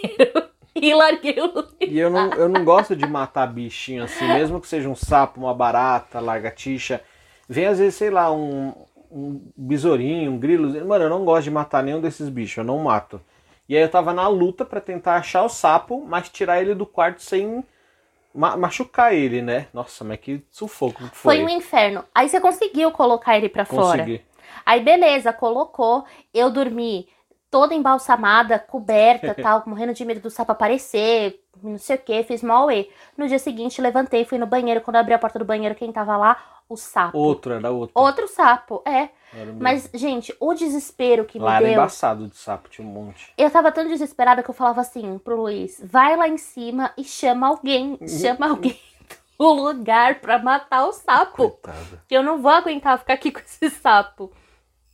e larguei o. E eu não, eu não gosto de matar bichinho assim, mesmo que seja um sapo, uma barata, lagartixa. Vem às vezes, sei lá, um, um besourinho, um grilo. Mano, eu não gosto de matar nenhum desses bichos, eu não mato. E aí eu tava na luta pra tentar achar o sapo, mas tirar ele do quarto sem ma- machucar ele, né? Nossa, mas que sufoco que Foi foi. um inferno. Aí você conseguiu colocar ele pra fora. Consegui. Aí beleza, colocou. Eu dormi toda embalsamada, coberta, tal, morrendo de medo do sapo aparecer, não sei o que, fiz mal e No dia seguinte, levantei, fui no banheiro. Quando abri a porta do banheiro, quem tava lá? O sapo. Outro, era outro. Outro sapo, é. Era. Mas, gente, o desespero que Lá me era deu. embaçado de sapo, tinha um monte. Eu tava tão desesperada que eu falava assim pro Luiz: vai lá em cima e chama alguém, chama alguém do lugar pra matar o sapo. Coitado. Que eu não vou aguentar ficar aqui com esse sapo.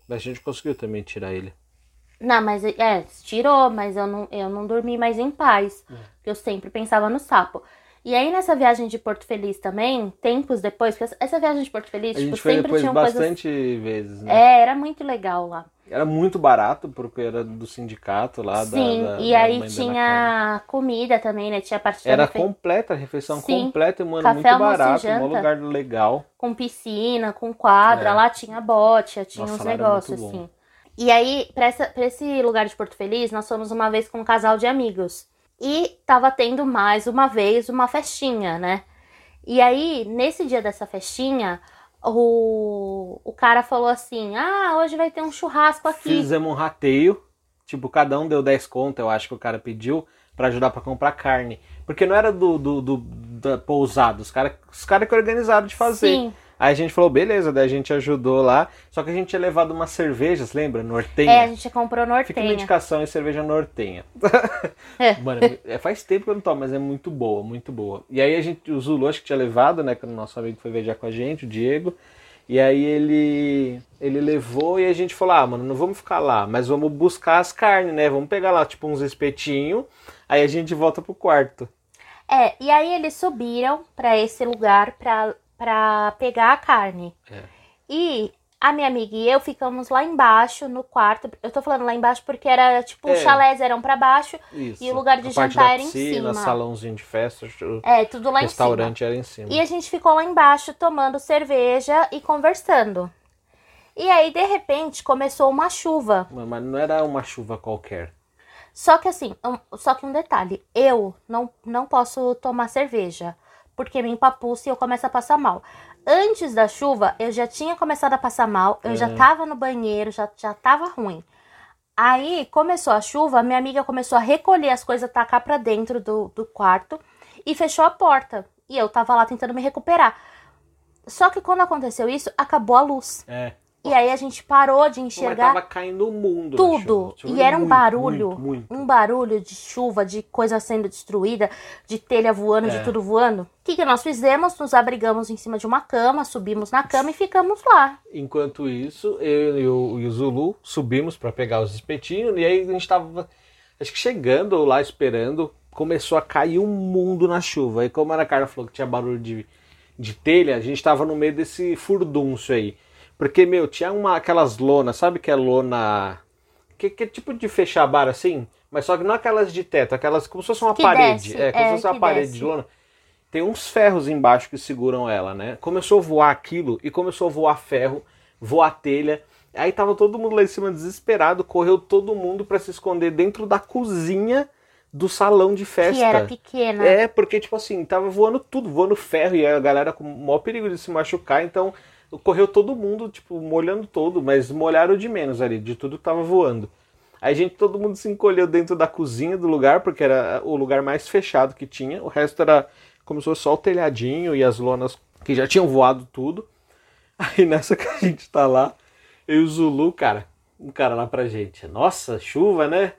Mas a gente conseguiu também tirar ele. Não, mas é, tirou, mas eu não, eu não dormi mais em paz. É. Porque eu sempre pensava no sapo. E aí, nessa viagem de Porto Feliz também, tempos depois, porque essa viagem de Porto Feliz, A tipo, gente foi sempre depois tinham coisas. bastante vezes, né? É, era muito legal lá. Era muito barato, porque era do sindicato lá. Sim, da, e da aí tinha comida também, né? Tinha a parte Era buffet completa, a refeição Sim. completa, e, mano, Café, muito barato, um lugar legal. com piscina, com quadra, É. lá tinha bote, tinha Nossa, uns negócios assim. E aí, pra, essa, pra esse lugar de Porto Feliz, nós fomos uma vez com um casal de amigos. E tava tendo mais uma vez uma festinha, né? E aí, nesse dia dessa festinha, o, o cara falou assim: Ah, hoje vai ter um churrasco aqui. Fizemos um rateio, tipo, cada um deu 10 conto, eu acho que o cara pediu, pra ajudar pra comprar carne. Porque não era do, do, do- da pousada, os caras os cara que organizaram de fazer. Sim, Aí a gente falou, beleza, daí a gente ajudou lá, só que a gente tinha levado umas cervejas, lembra? Nortenha. é, a gente comprou Fica uma nortenha. indicação em cerveja nortenha. É. Mano, é, faz tempo que eu não tomo, mas é muito boa, muito boa. E aí a gente, o Zulu acho que tinha levado, né? Que o nosso amigo foi viajar com a gente, o Diego. E aí ele ele levou e a gente falou, ah, mano, não vamos ficar lá, mas vamos buscar as carnes, né? Vamos pegar lá, tipo, uns espetinhos, aí a gente volta pro quarto. É, e aí eles subiram pra esse lugar pra, pra pegar a carne. É. E a minha amiga e eu ficamos lá embaixo no quarto. Eu tô falando lá embaixo porque era tipo, É. os chalés eram pra baixo. Isso. E o lugar de a jantar era em piscina, cima. salãozinho de festa, É, tudo lá em restaurante era em cima. cima. E a gente ficou lá embaixo tomando cerveja e conversando. E aí, de repente, começou uma chuva. Mas não era uma chuva qualquer. Só que assim, um- só que um detalhe, eu não, não posso tomar cerveja, porque me empapuça e eu começo a passar mal. Antes da chuva, eu já tinha começado a passar mal, eu já É. tava no banheiro, já, já tava ruim. Aí começou a chuva, minha amiga começou a recolher as coisas, tacar pra dentro do, do quarto e fechou a porta. E eu tava lá tentando me recuperar. Só que quando aconteceu isso, acabou a luz. É. E aí a gente parou de Mas enxergar tava caindo o mundo. na tudo. Choveu E era um muito, barulho, Muito, muito. um barulho de chuva, de coisa sendo destruída, de telha voando, É. de tudo voando. O que, que nós fizemos? Nos abrigamos em cima de uma cama, subimos na cama e ficamos lá. Enquanto isso, eu e o, e o Zulu subimos pra pegar os espetinhos e aí a gente tava, acho que chegando lá esperando, começou a cair um mundo na chuva. E como a Ana Carla falou que tinha barulho de, de telha, a gente tava no meio desse furdúncio aí. Porque, meu, tinha uma, aquelas lonas, sabe que é lona. Que, que tipo de fechar bar assim? Mas só que não aquelas de teto, aquelas como se fosse uma Que parede. desce, é, como é, se fosse uma parede desce. de lona. Tem uns ferros embaixo que seguram ela, né? Começou a voar aquilo e começou a voar ferro, voar telha. Aí tava todo mundo lá em cima desesperado, correu todo mundo pra se esconder dentro da cozinha do salão de festa. Que era pequena. É, porque, tipo assim, tava voando tudo, voando ferro, e a galera com o maior perigo de se machucar, então correu todo mundo, tipo, molhando todo, mas molharam de menos ali, de tudo que tava voando. Aí a gente, todo mundo se encolheu dentro da cozinha do lugar, porque era o lugar mais fechado que tinha, o resto era, começou só o telhadinho e as lonas que já tinham voado tudo. Aí nessa que a gente tá lá, eu e o Zulu, cara, um cara lá pra gente, nossa, chuva, né?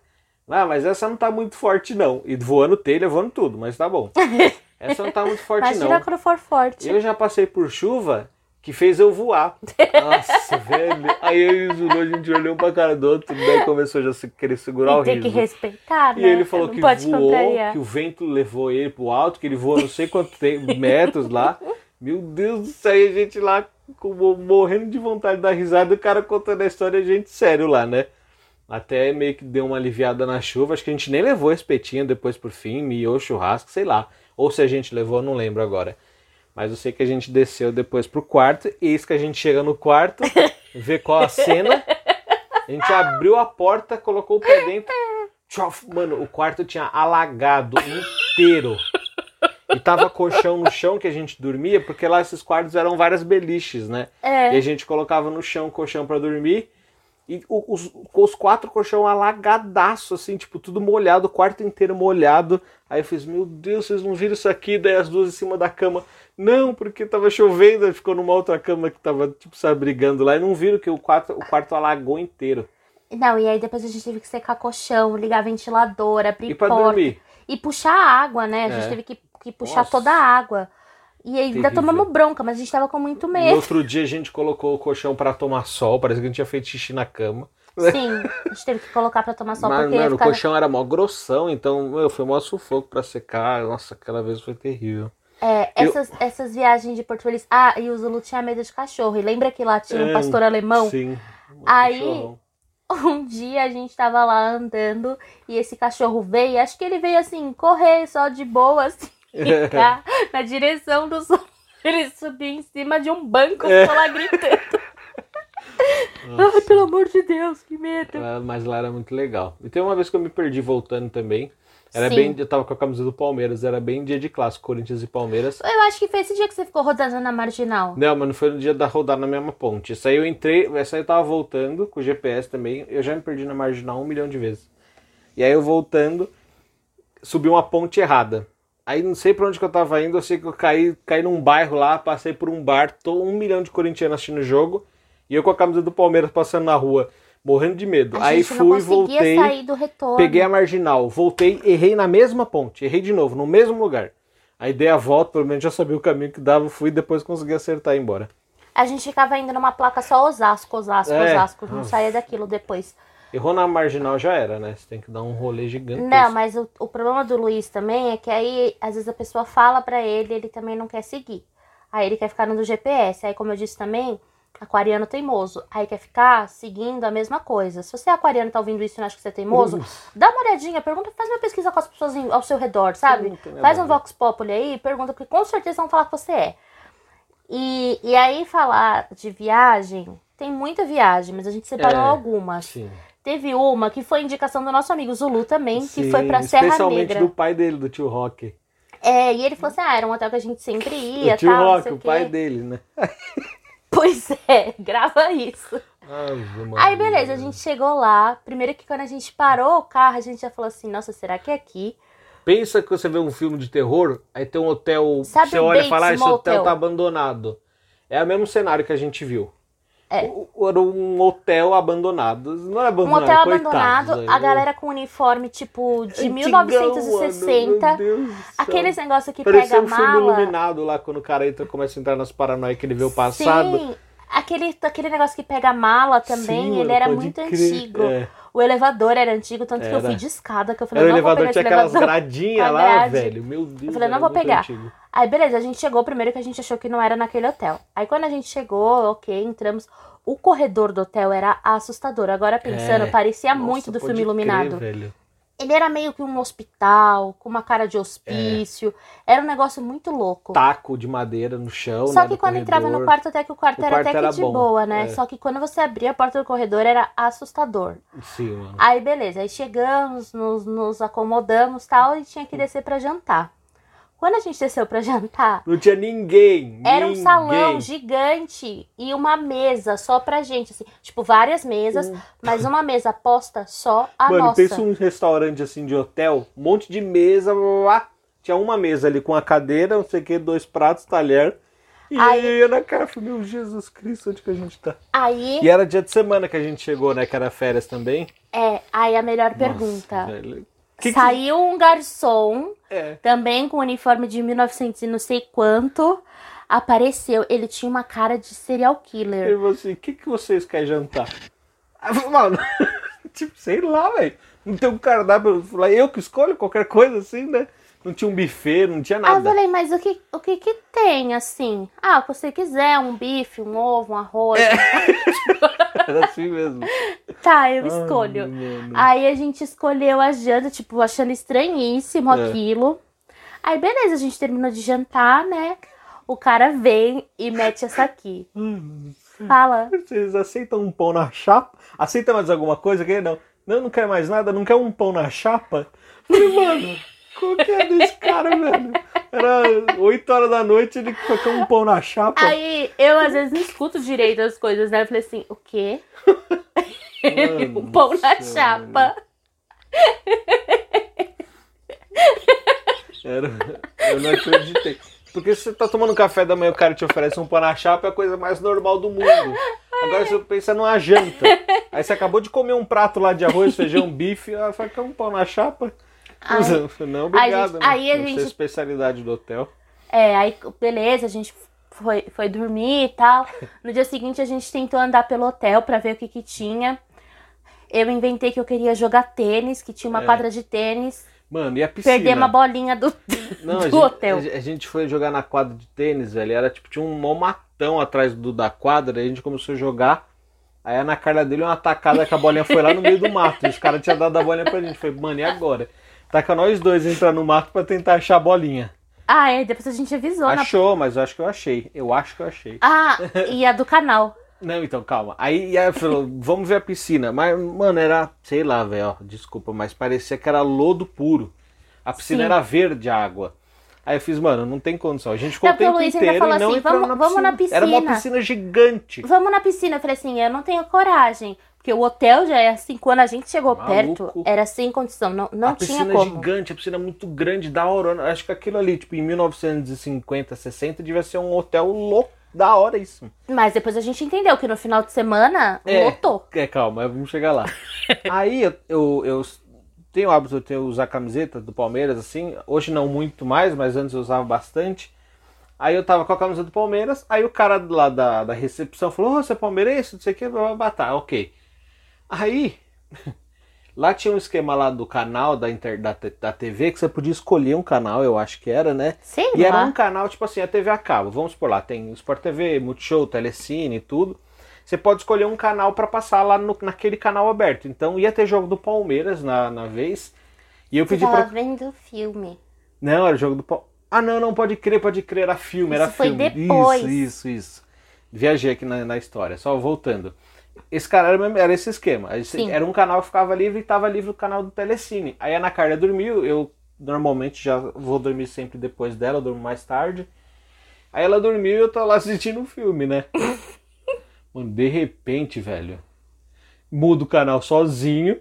Ah, mas essa não tá muito forte não. E voando telha, voando tudo, mas tá bom. Essa não tá muito forte Imagina não. quando for forte. Eu já passei por chuva que fez eu voar. Nossa, velho. Aí eu e o Zulu, a gente olhou um pra cara do outro, daí começou já a querer segurar o E tem que riso. respeitar, né? E ele falou Não que voou, contrariar. que o vento levou ele pro alto, que ele voou não sei quantos metros lá. Meu Deus do céu, e a gente lá morrendo de vontade de dar risada, e o cara contando a história, a gente sério lá, né? Até meio que deu uma aliviada na chuva. Acho que a gente nem levou espetinho depois por fim, miou churrasco, sei lá. Ou se a gente levou, não lembro agora. Mas eu sei que a gente desceu depois pro quarto. E eis que a gente chega no quarto, vê qual a cena. A gente abriu a porta, colocou o pé dentro. Tchof, Mano, o quarto tinha alagado inteiro. E tava colchão no chão que a gente dormia, porque lá esses quartos eram várias beliches, né? É. E a gente colocava no chão colchão pra dormir. E os, os quatro colchão alagadaço, assim, tipo, tudo molhado, o quarto inteiro molhado. Aí eu fiz, meu Deus, vocês não viram isso aqui? Daí as duas em cima da cama. Não, porque tava chovendo, ficou numa outra cama que tava, tipo, se abrigando lá. E não viram que o quarto, o quarto alagou inteiro. Não, e aí depois a gente teve que secar colchão, ligar ventilador, abrir E porta. dormir? E puxar a água, né? A gente É. teve que, que puxar Nossa. toda a água. E ainda Terrível. tomamos bronca, mas a gente tava com muito No medo. outro dia a gente colocou o colchão pra tomar sol, parece que a gente tinha feito xixi na cama. Sim, a gente teve que colocar pra tomar sol Mas, porque mano, o colchão era mó grossão, então, meu, foi mó sufoco pra secar. Nossa, aquela vez foi terrível. É, Eu- essas, essas viagens de Porto Feliz. Ah, e o Zulu tinha medo de cachorro. E lembra que lá tinha um É, pastor alemão? Sim. um Aí- cachorrão. Um dia a gente tava lá andando e esse cachorro veio. Acho que ele veio assim, correr só de boa, assim, na, na direção do sol. Ele subiu em cima de um banco e ficou lá gritando. Ai, pelo amor de Deus, que medo. Mas lá era muito legal. E tem uma vez que eu me perdi voltando também. Era Sim. bem. Eu tava com a camisa do Palmeiras, era bem dia de clássico, Corinthians e Palmeiras. Eu acho que foi esse dia que você ficou rodando na marginal. Não, mas não foi no dia da rodada na mesma ponte. Essa aí eu entrei, essa aí eu tava voltando com o GPS também. Eu já me perdi na marginal um milhão de vezes. E aí eu voltando, subi uma ponte errada. Aí não sei pra onde que eu tava indo, eu sei que eu caí, caí num bairro lá, passei por um bar, tô um milhão de corintianos assistindo o jogo. E eu com a camisa do Palmeiras passando na rua, morrendo de medo. A aí fui, voltei. sair do retorno. Peguei a marginal, voltei, errei na mesma ponte, errei de novo, no mesmo lugar. Aí dei a volta, pelo menos já sabia o caminho que dava, fui e depois consegui acertar e ir embora. A gente ficava indo numa placa só Osasco, Osasco, É. Osasco. Não Nossa. saía daquilo depois. Errou na marginal já era, né? Você tem que dar um rolê gigantesco. Não, mas o, o problema do Luiz também é que aí, às vezes, a pessoa fala pra ele, ele também não quer seguir. Aí ele quer ficar no do GPS. Aí, como eu disse também, aquariano teimoso. Aí quer ficar seguindo a mesma coisa. Se você é aquariano e tá ouvindo isso e não acha que você é teimoso, dá uma olhadinha, pergunta, faz uma pesquisa com as pessoas ao seu redor, sabe? Faz um. Vox Populi aí, pergunta, porque com certeza vão falar que você é. E, e aí, falar de viagem, tem muita viagem, mas a gente separou É, algumas. Sim. Teve uma que foi indicação do nosso amigo Zulu também, que Sim, foi pra Serra Especialmente Negra. do pai dele, do tio Rock. É, e ele falou assim: ah, era um hotel que a gente sempre ia, o tio tal, Rock, o o pai dele, né? Pois é, grava isso. Ave Aí, beleza, a gente chegou lá. Primeiro que quando a gente parou o carro, a gente já falou assim: nossa, será que é aqui? Pensa que você vê um filme de terror, aí tem um hotel, Sabe você olha e fala, ah, esse hotel Motel? tá abandonado. É o mesmo cenário que a gente viu. É. Era um hotel abandonado. Não Um abandonado, hotel coitados, abandonado, velho. a galera com uniforme tipo de Antigão, 1960. mano, meu Deus. Aqueles negócios que Parecia pega um filme mala. iluminado lá, quando o cara entra, começa a entrar nas paranoias que ele vê o passado. Sim, aquele, aquele negócio que pega mala também, Sim, ele era muito crer, antigo. é. O elevador era antigo, tanto que eu Era. fui de escada, que eu falei, Era não vou elevador, pegar tinha esse aquelas elevador. gradinhas a lá, grade. velho. Meu Deus. Eu falei, não era vou pegar. antigo. Aí, beleza, a gente chegou, primeiro que a gente achou que não era naquele hotel. Aí, quando a gente chegou, ok, entramos. O corredor do hotel era assustador. Agora, pensando, É. parecia Nossa, muito do filme crer, Iluminado. velho. Ele era meio que um hospital, com uma cara de hospício. Era um negócio muito louco. Taco de madeira no chão, Só né, que quando entrava no corredor. quarto, até que o quarto O era quarto até era que de bom, boa, né? é. Só que quando você abria a porta do corredor, era assustador. Sim, mano. Aí, beleza. Aí chegamos, nos, nos acomodamos tal, e tinha que descer pra jantar. Quando a gente desceu pra jantar, Não tinha ninguém. era um ninguém. salão gigante e uma mesa só pra gente, assim. Tipo, várias mesas, mas uma mesa posta só a Mano, nossa. pensa um restaurante assim de hotel, um monte de mesa, blá, blá, blá. tinha uma mesa ali com a cadeira, não sei o que, dois pratos, talher. E Aí- eu ia na cara, falei, meu Jesus Cristo, onde que a gente tá? Aí, E era dia de semana que a gente chegou, né? Que era férias também. é, aí a melhor Nossa, pergunta. velho. Que que- Saiu um garçom É. também com uniforme de 1900 e não sei quanto, apareceu. Ele tinha uma cara de serial killer. E você, o que, que vocês querem jantar? Eu falei, Mano, tipo, sei lá, velho. Não tem um cardápio. Eu falei, eu que escolho qualquer coisa assim, né? Não tinha um buffet, não tinha Aí eu nada. falei, mas o que, o que que tem, assim? Ah, o que você quiser, um bife, um ovo, um arroz. É. Era assim mesmo. Tá, eu Ai, escolho. mano. Aí a gente escolheu a janta, tipo, achando estranhíssimo É. aquilo. Aí, beleza, a gente terminou de jantar, né? O cara vem e mete essa aqui. Fala. Vocês aceitam um pão na chapa? Aceita mais alguma coisa? Não. Não, não quer mais nada? Não quer um pão na chapa? Falei, mano, qual que é desse cara, velho? Era 8 horas da noite, ele quer um pão na chapa. Aí eu às vezes não escuto direito as coisas, né? Eu falei assim, o quê? Mano um pão na céu, chapa. Era, eu não acreditei. Porque você tá tomando café da manhã o cara te oferece um pão na chapa, é a coisa mais normal do mundo. Agora você pensa numa janta. Aí você acabou de comer um prato lá de arroz, feijão, bife, aí fala que é um pão na chapa. Falei, Não, obrigado. gente- né? aí a gente- a especialidade do hotel. É, aí beleza, a gente foi, foi dormir e tal. No dia seguinte a gente tentou andar pelo hotel pra ver o que que tinha. Eu inventei que eu queria jogar tênis, que tinha uma É. quadra de tênis. Mano, e a piscina? Perder uma bolinha do, Não, a do gente, hotel. A, a gente foi jogar na quadra de tênis, velho. Era tipo, tinha um mó matão atrás do, da quadra. Aí a gente começou a jogar. Aí a Ana Carla dele uma tacada que a bolinha foi lá no meio do mato. E os caras tinham dado a bolinha pra gente. Foi, mano, e agora? Taca nós dois entrar no mato pra tentar achar a bolinha. Ah, é, depois a gente avisou na. Achou, mas eu acho que eu achei. Eu acho que eu achei. Ah, e a do canal. Não, então, calma. Aí, e aí falou, vamos ver a piscina. Mas, mano, era, sei lá, velho, ó, desculpa, mas parecia que era lodo puro. A piscina Sim. era verde a água. Aí eu fiz, mano, não tem condição. A gente ficou Não, o tempo o Luiz ainda inteiro e falou não assim, vamos- na vamos piscina. na Era uma piscina. piscina gigante. Vamos na piscina. Eu falei assim, eu não tenho coragem. Porque o hotel já é assim, quando a gente chegou Maluco. perto, era sem condição. Não, não a tinha piscina como. gigante, a piscina muito grande, da hora. Acho que aquilo ali, tipo, em 1950, 60, devia ser um hotel louco, da hora isso. Mas depois a gente entendeu que no final de semana É. lotou. É, calma, vamos chegar lá. Aí eu, eu, eu tenho o hábito de usar camiseta do Palmeiras, assim. Hoje não muito mais, mas antes eu usava bastante. Aí eu tava com a camisa do Palmeiras, aí o cara lá da, da recepção falou, ô, você é palmeirense, não sei o que, vai batar, ok. Aí, lá tinha um esquema lá do canal da, inter, da, da TV que você podia escolher um canal, eu acho que era, né? Sei E era lá. um canal, tipo assim, a TV a cabo. Vamos por lá, tem Sport TV, Multishow, Telecine e tudo. Você pode escolher um canal pra passar lá no- naquele canal aberto. Então ia ter jogo do Palmeiras na, na vez. E eu Você pedi tava pra. vendo filme. Não, era jogo do Palmeiras. Ah, não, não, pode crer, pode crer, era filme, era Isso foi filme. depois. Isso, isso, isso. Viajei aqui na, na história, só voltando. Esse cara era, era esse esquema. Sim. Era um canal que ficava livre e tava livre o canal do Telecine. Aí a Ana Carla dormiu, eu normalmente já vou dormir sempre depois dela, eu durmo mais tarde. Aí ela dormiu e eu tô lá assistindo o filme, né? Mano, de repente, velho, muda o canal sozinho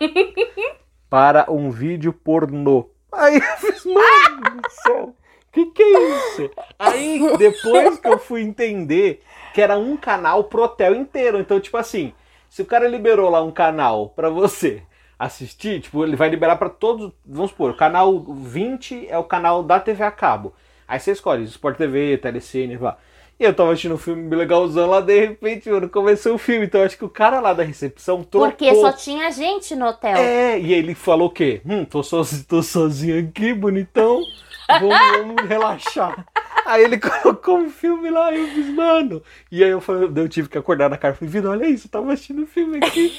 para um vídeo pornô. Aí eu fiz, mano do céu, que que é isso? Aí depois que eu fui entender que era um canal pro hotel inteiro. Então, tipo assim, se o cara liberou lá um canal pra você assistir, tipo, ele vai liberar pra todos, vamos supor, o canal 20 é o canal da TV a cabo. Aí você escolhe Sport TV, Telecine, lá. E eu tava assistindo um filme legalzão lá, de repente, mano, começou o filme. Então acho que o cara lá da recepção trocou. Porque só tinha gente no hotel. É, e ele falou o quê? Hum, tô, sozinho, tô sozinho aqui, bonitão. Vamos, vamos relaxar. Aí ele colocou um filme lá e eu fiz, mano. E aí eu falei, eu tive que acordar na cara. Falei, vida, olha isso, eu tava assistindo o filme aqui.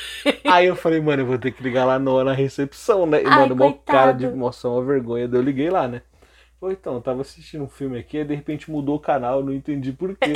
aí eu falei, mano, eu vou ter que ligar lá no, na recepção, né? E, Ai, mano, uma cara de emoção, uma vergonha. Eu liguei lá, né? Falei, então, eu tava assistindo um filme aqui, aí de repente mudou o canal, não entendi por quê.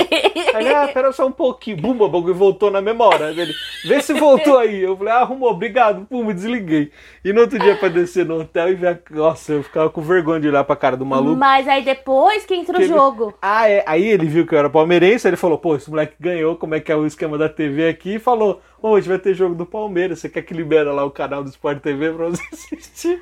Aí, ah, pera só um pouquinho. Bum, o bagulho voltou na memória. Aí Ele, vê se voltou aí. Eu falei, ah, arrumou, obrigado. Pum, me desliguei. E no outro dia pra descer no hotel e ver, nossa, eu ficava com vergonha de olhar pra cara do maluco. Mas aí depois que entra o Que ele- jogo. Ah, é. Aí ele viu que eu era palmeirense, ele falou, pô, esse moleque ganhou, como é que é o esquema da TV aqui? E falou, hoje vai ter jogo do Palmeiras, você quer que libera lá o canal do Sport TV pra você assistir?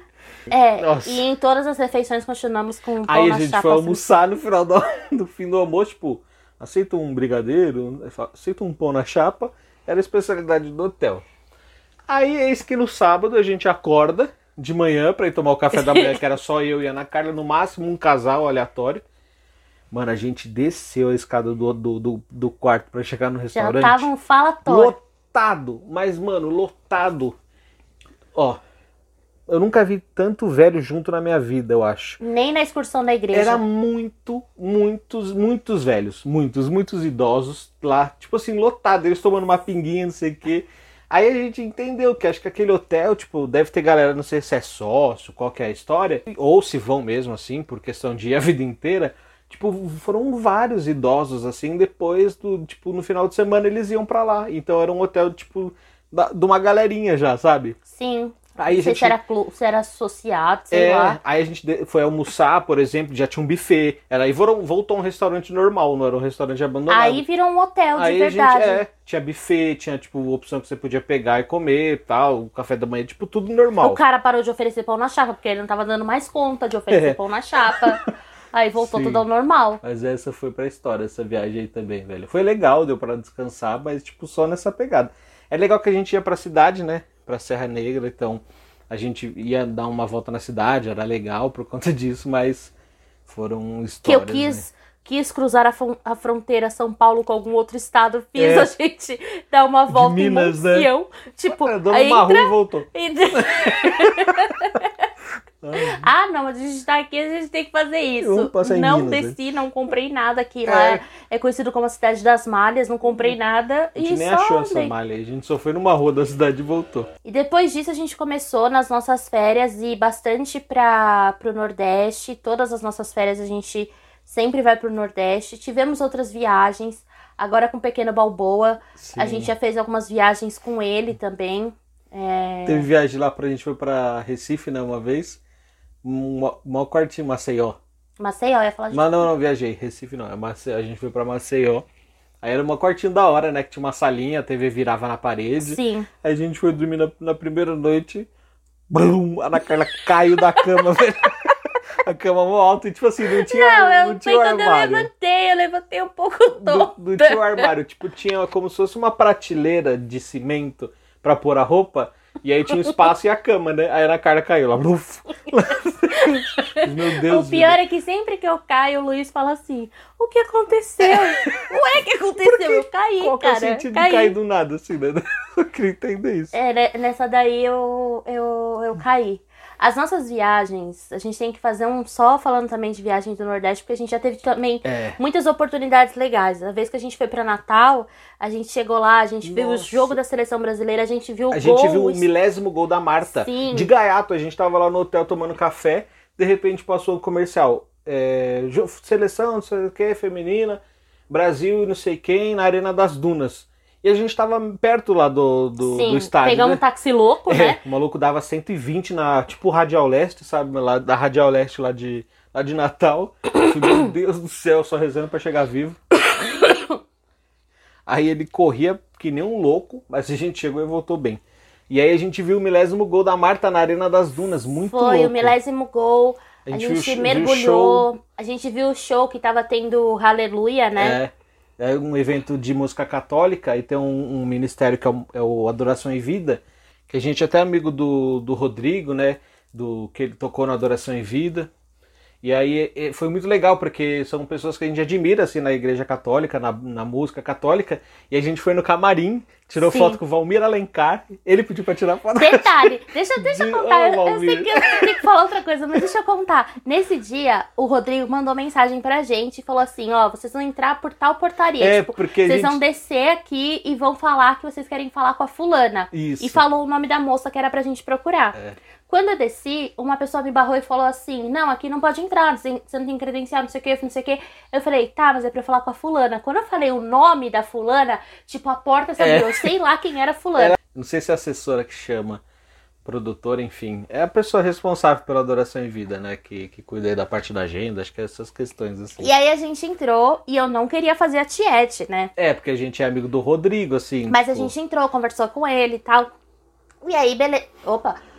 É, Nossa. e em todas as refeições continuamos com pão Aí a gente foi assim. almoçar no final do, no fim do almoço, tipo, aceita um brigadeiro, falo, aceita um pão na chapa, era a especialidade do hotel. Aí eis que no sábado a gente acorda de manhã pra ir tomar o café da manhã, que era só eu e a Ana Carla, no máximo um casal aleatório. Mano, a gente desceu a escada do, do, do, do quarto pra chegar no Já restaurante. tava um falatório. Lotado, mas mano, lotado. Ó, eu nunca vi tanto velho junto na minha vida, eu acho. Nem na excursão da igreja. Era muito, muitos, muitos velhos, muitos, muitos idosos lá, tipo assim, lotado, eles tomando uma pinguinha, não sei o quê. Aí a gente entendeu que acho que aquele hotel, tipo, deve ter galera, não sei se é sócio, qual que é a história, ou se vão mesmo assim, por questão de ir a vida inteira. Tipo, foram vários idosos assim, depois do, tipo, no final de semana eles iam pra lá. Então era um hotel, tipo, da- de uma galerinha já, sabe? Sim. Aí não sei gente se era, se era associado, sei é, lá. aí a gente foi almoçar, por exemplo, já tinha um buffet. Era, aí voltou, um restaurante normal, não era um restaurante abandonado. Aí virou um hotel de Aí verdade. gente, é, tinha buffet, tinha, tipo, opção que você podia pegar e comer e tal, o café da manhã, tipo, tudo normal. O cara parou de oferecer pão na chapa, porque ele não tava dando mais conta de oferecer É. pão na chapa. Aí voltou Sim. tudo ao normal. Mas essa foi pra história, essa viagem aí também, velho. Foi legal, deu pra descansar, mas, tipo, só nessa pegada. É legal que a gente ia pra cidade, né, pra Serra Negra, então a gente ia dar uma volta na cidade, era legal por conta disso, mas foram Que histórias, eu né? quis, quis cruzar a, a fronteira São Paulo com algum outro estado. Fiz É. a gente dar uma volta Minas, em né? Monção. Tipo, É, deu aí uma rua entra... e voltou. ah, não, mas a gente tá aqui, a gente tem que fazer isso. Não Minas, né? desci, não comprei nada aqui. É. Lá é, conhecido como a cidade das malhas, não comprei nada. A gente e nem achou essa andei. malha aí, a gente só foi numa rua da cidade e voltou. E depois disso a gente começou nas nossas férias e bastante para pro Nordeste. Todas as nossas férias a gente sempre vai pro Nordeste. Tivemos outras viagens, agora com o Pequeno Balboa. A Sim. gente já fez algumas viagens com ele também. É, Teve viagem lá pra gente foi pra Recife, né, uma vez. Uma, uma quartinho, Maceió. Maceió, eu ia falar de... Mas não, não viajei, Recife não, é Maceió, a gente foi pra Maceió. Aí era uma quartinho da hora, né, que tinha uma salinha, a TV virava na parede. Sim. Aí a gente foi dormir na, na primeira noite. Brum, a Ana Carla caiu da cama, velho. A cama mó alta e tipo assim, não tinha, Não, não, eu, tinha foi o quando eu armário. levantei, eu levantei um pouco Não, tonta. não tinha o armário, tipo, tinha como se fosse uma prateleira de cimento pra pôr a roupa, e aí tinha o espaço e a cama, né? Aí a Ana Carla caiu lá. Bluf. Meu Deus. O pior é que sempre que eu caio, o Luiz fala assim: O que aconteceu? Ué, o que aconteceu? Eu caí, Qual que é o cara. sentido caí. de cair do nada, assim, né? Eu queria entender isso. É, né, nessa daí eu, eu, eu caí. As nossas viagens, a gente tem que fazer um só falando também de viagem do Nordeste, porque a gente já teve também É. muitas oportunidades legais. A vez que a gente foi pra Natal, a gente chegou lá, a gente viu o Nossa. jogo da seleção brasileira, a gente viu o A gol. gente viu o milésimo gol da Marta. Sim. De gaiato, a gente tava lá no hotel tomando café, de repente passou o comercial. É, seleção, não sei o que, feminina, Brasil e não sei quem, na Arena das Dunas. E a gente tava perto lá do, do, Sim, do estádio. pegamos né? um táxi louco, É, né? o maluco dava 120 na, tipo, Radial Leste, sabe? Lá, da Radial Leste lá de, lá de Natal. Meu Deus do céu, só rezando pra chegar vivo. Aí ele corria que nem um louco, mas a gente chegou e voltou bem. E aí a gente viu o milésimo gol da Marta na Arena das Dunas, muito Foi louco. o milésimo gol. A A gente gente, viu o show- viu mergulhou. A gente viu o show que tava tendo Aleluia, né? É, é um evento de música católica e tem um, um ministério que é o, é o Adoração em Vida, que a gente é até amigo do, do Rodrigo, né? Do que ele tocou no Adoração em Vida. E aí é, foi muito legal, porque são pessoas que a gente admira assim na igreja católica, na, na música católica, e a gente foi no camarim, tirou Sim. foto com o Valmir Alencar, ele pediu pra tirar foto. Detalhe, deixa, deixa eu De- contar. Ô, eu, eu sei que eu tenho que falar outra coisa, mas deixa eu contar. Nesse dia, o Rodrigo mandou mensagem pra gente e falou assim: ó, vocês vão entrar por tal portaria. É, tipo, porque vocês gente... vão descer aqui e vão falar que vocês querem falar com a fulana. Isso. E falou o nome da moça que era pra gente procurar. É. Quando eu desci, uma pessoa me barrou e falou assim: Não, aqui não pode entrar, você não tem credencial, não sei o que, não sei o que. Eu falei, tá, mas é pra eu falar com a fulana. Quando eu falei o nome da fulana, tipo, a porta se É. Eu sei lá quem era a fulana. Não sei se é a assessora que chama, produtora, enfim. É a pessoa responsável pela adoração em vida, né? Que, que cuida aí da parte da agenda, acho que é essas questões assim. E aí a gente entrou e eu não queria fazer a tiete, né? É, porque a gente é amigo do Rodrigo, assim. Mas a tipo, gente entrou, conversou com ele e tal. E aí, beleza. Opa!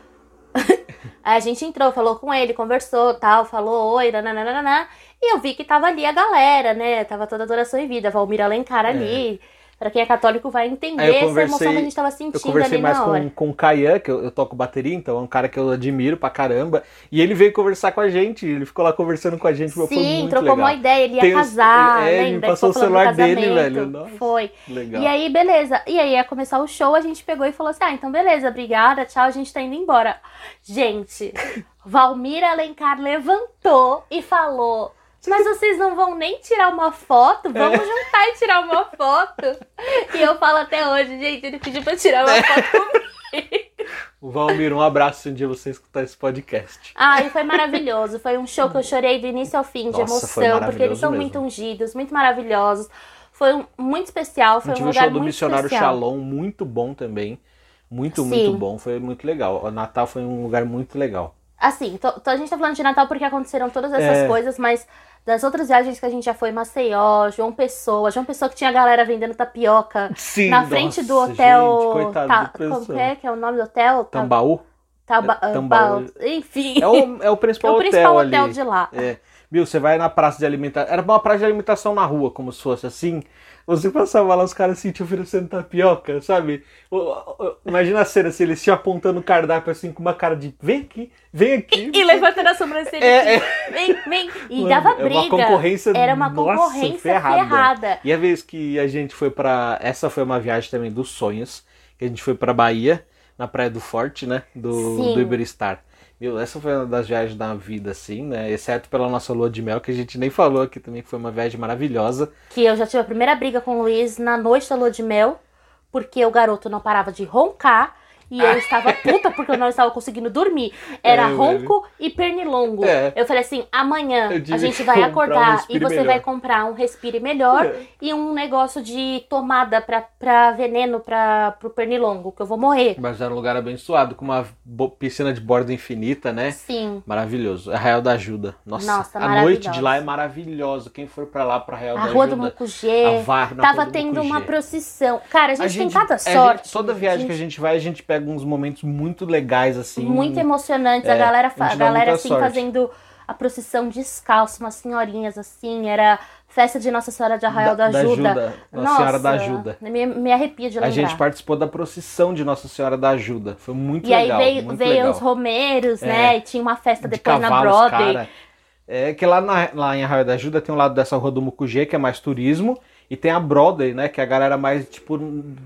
Aí a gente entrou, falou com ele, conversou tal, falou oi, nananana. E eu vi que tava ali a galera, né? Tava toda a adoração em vida, Valmir Alencar ali. Pra quem é católico vai entender eu essa conversei- emoção que a gente tava Eu sentindo conversei ali mais com, com o Kayan, que eu, eu toco bateria, então é um cara que eu admiro pra caramba. E ele veio conversar com a gente, ele ficou lá conversando com a gente, foi Sim, muito trocou legal. uma ideia, ele ia Tem casar, é, ele me lembra? passou Ficou o celular dele, velho, nossa. Foi. Legal. E aí, beleza. E aí ia começar o show, a gente pegou e falou assim: ah, então beleza, obrigada, tchau, a gente tá indo embora. Gente, Valmir Alencar levantou e falou. Mas vocês não vão nem tirar uma foto? É. Vamos juntar e tirar uma foto. E eu falo até hoje, gente, ele pediu pra tirar uma É. foto comigo. O Valmir, um abraço se um dia você escutar esse podcast. Ai, foi maravilhoso. Foi um show que eu chorei do início ao fim, de Nossa, emoção, porque eles são mesmo. muito ungidos, muito maravilhosos. Foi um, muito especial, foi um o show do Missionário especial. Shalom, muito bom também. Muito, Sim. muito bom. Foi muito legal. O Natal foi um lugar muito legal. Assim, to- to- a gente tá falando de Natal porque aconteceram todas essas É. coisas, mas das outras viagens que a gente já foi, Maceió, João Pessoa, João Pessoa que tinha a galera vendendo tapioca Sim, na frente do nossa, hotel. Gente, coitado do pessoal. como é que é o nome do hotel? Tambaú? Taba- É, Tambaú. Ba- Enfim, É o, é o principal é o hotel principal ali. hotel de lá. É. Viu, você vai na praça de alimentação. Era uma praça de alimentação na rua, como se fosse assim. Você passava lá, os caras assim te oferecendo tapioca, sabe? Imagina a cena, assim, eles te apontando o cardápio assim, com uma cara de vem aqui, vem aqui. E levantando a sobrancelha É, assim, vem, vem. E Mano, dava é briga. uma concorrência, Era uma nossa, concorrência ferrada. ferrada. E a vez que a gente foi pra. Essa foi uma viagem também dos sonhos. Que a gente foi pra Bahia, na Praia do Forte, né? Do, Sim. do Iberistar. Meu, essa foi uma das viagens da vida, assim, né? Exceto pela nossa lua de mel, que a gente nem falou aqui também, que foi uma viagem maravilhosa. Que eu já tive a primeira briga com o Luiz na noite da lua de mel, porque o garoto não parava de roncar. E eu estava puta porque eu não estava conseguindo dormir. Era É, velho. ronco e pernilongo. É. Eu falei assim: amanhã a gente vai comprar um acordar e você Melhor. vai comprar um respire melhor É. e um negócio de tomada pra, pra veneno pra, pro pernilongo, que eu vou morrer. Mas era um lugar abençoado, com uma piscina de borda infinita, né? Sim. Maravilhoso. Arraial da Ajuda. Nossa, Nossa, a noite de lá é maravilhosa. Quem for pra lá, pra Arraial A da Rua do Ajuda. Mucugê. a VAR na Tava do tendo Mucugê. uma procissão. Cara, a gente, tem cada a gente- sorte. toda viagem que a gente vai, a gente pega uns momentos muito legais, assim. muito emocionantes. a É, galera, a gente a dá galera assim sorte. fazendo a procissão descalço, umas senhorinhas assim. Era festa de Nossa Senhora de Arraial da, Ajuda. Nossa Senhora da Ajuda. Me, me arrepia de A lembrar. gente participou da procissão de Nossa Senhora da Ajuda. Foi muito e legal. aí veio, veio legal. os romeiros, É. né? E tinha uma festa de depois na cavalos, Broadway. cara. É que lá, na- lá em Arraial da Ajuda tem um lado dessa rua do Mucugê, que é mais turismo, e tem a Broadway, né, que é a galera mais, tipo,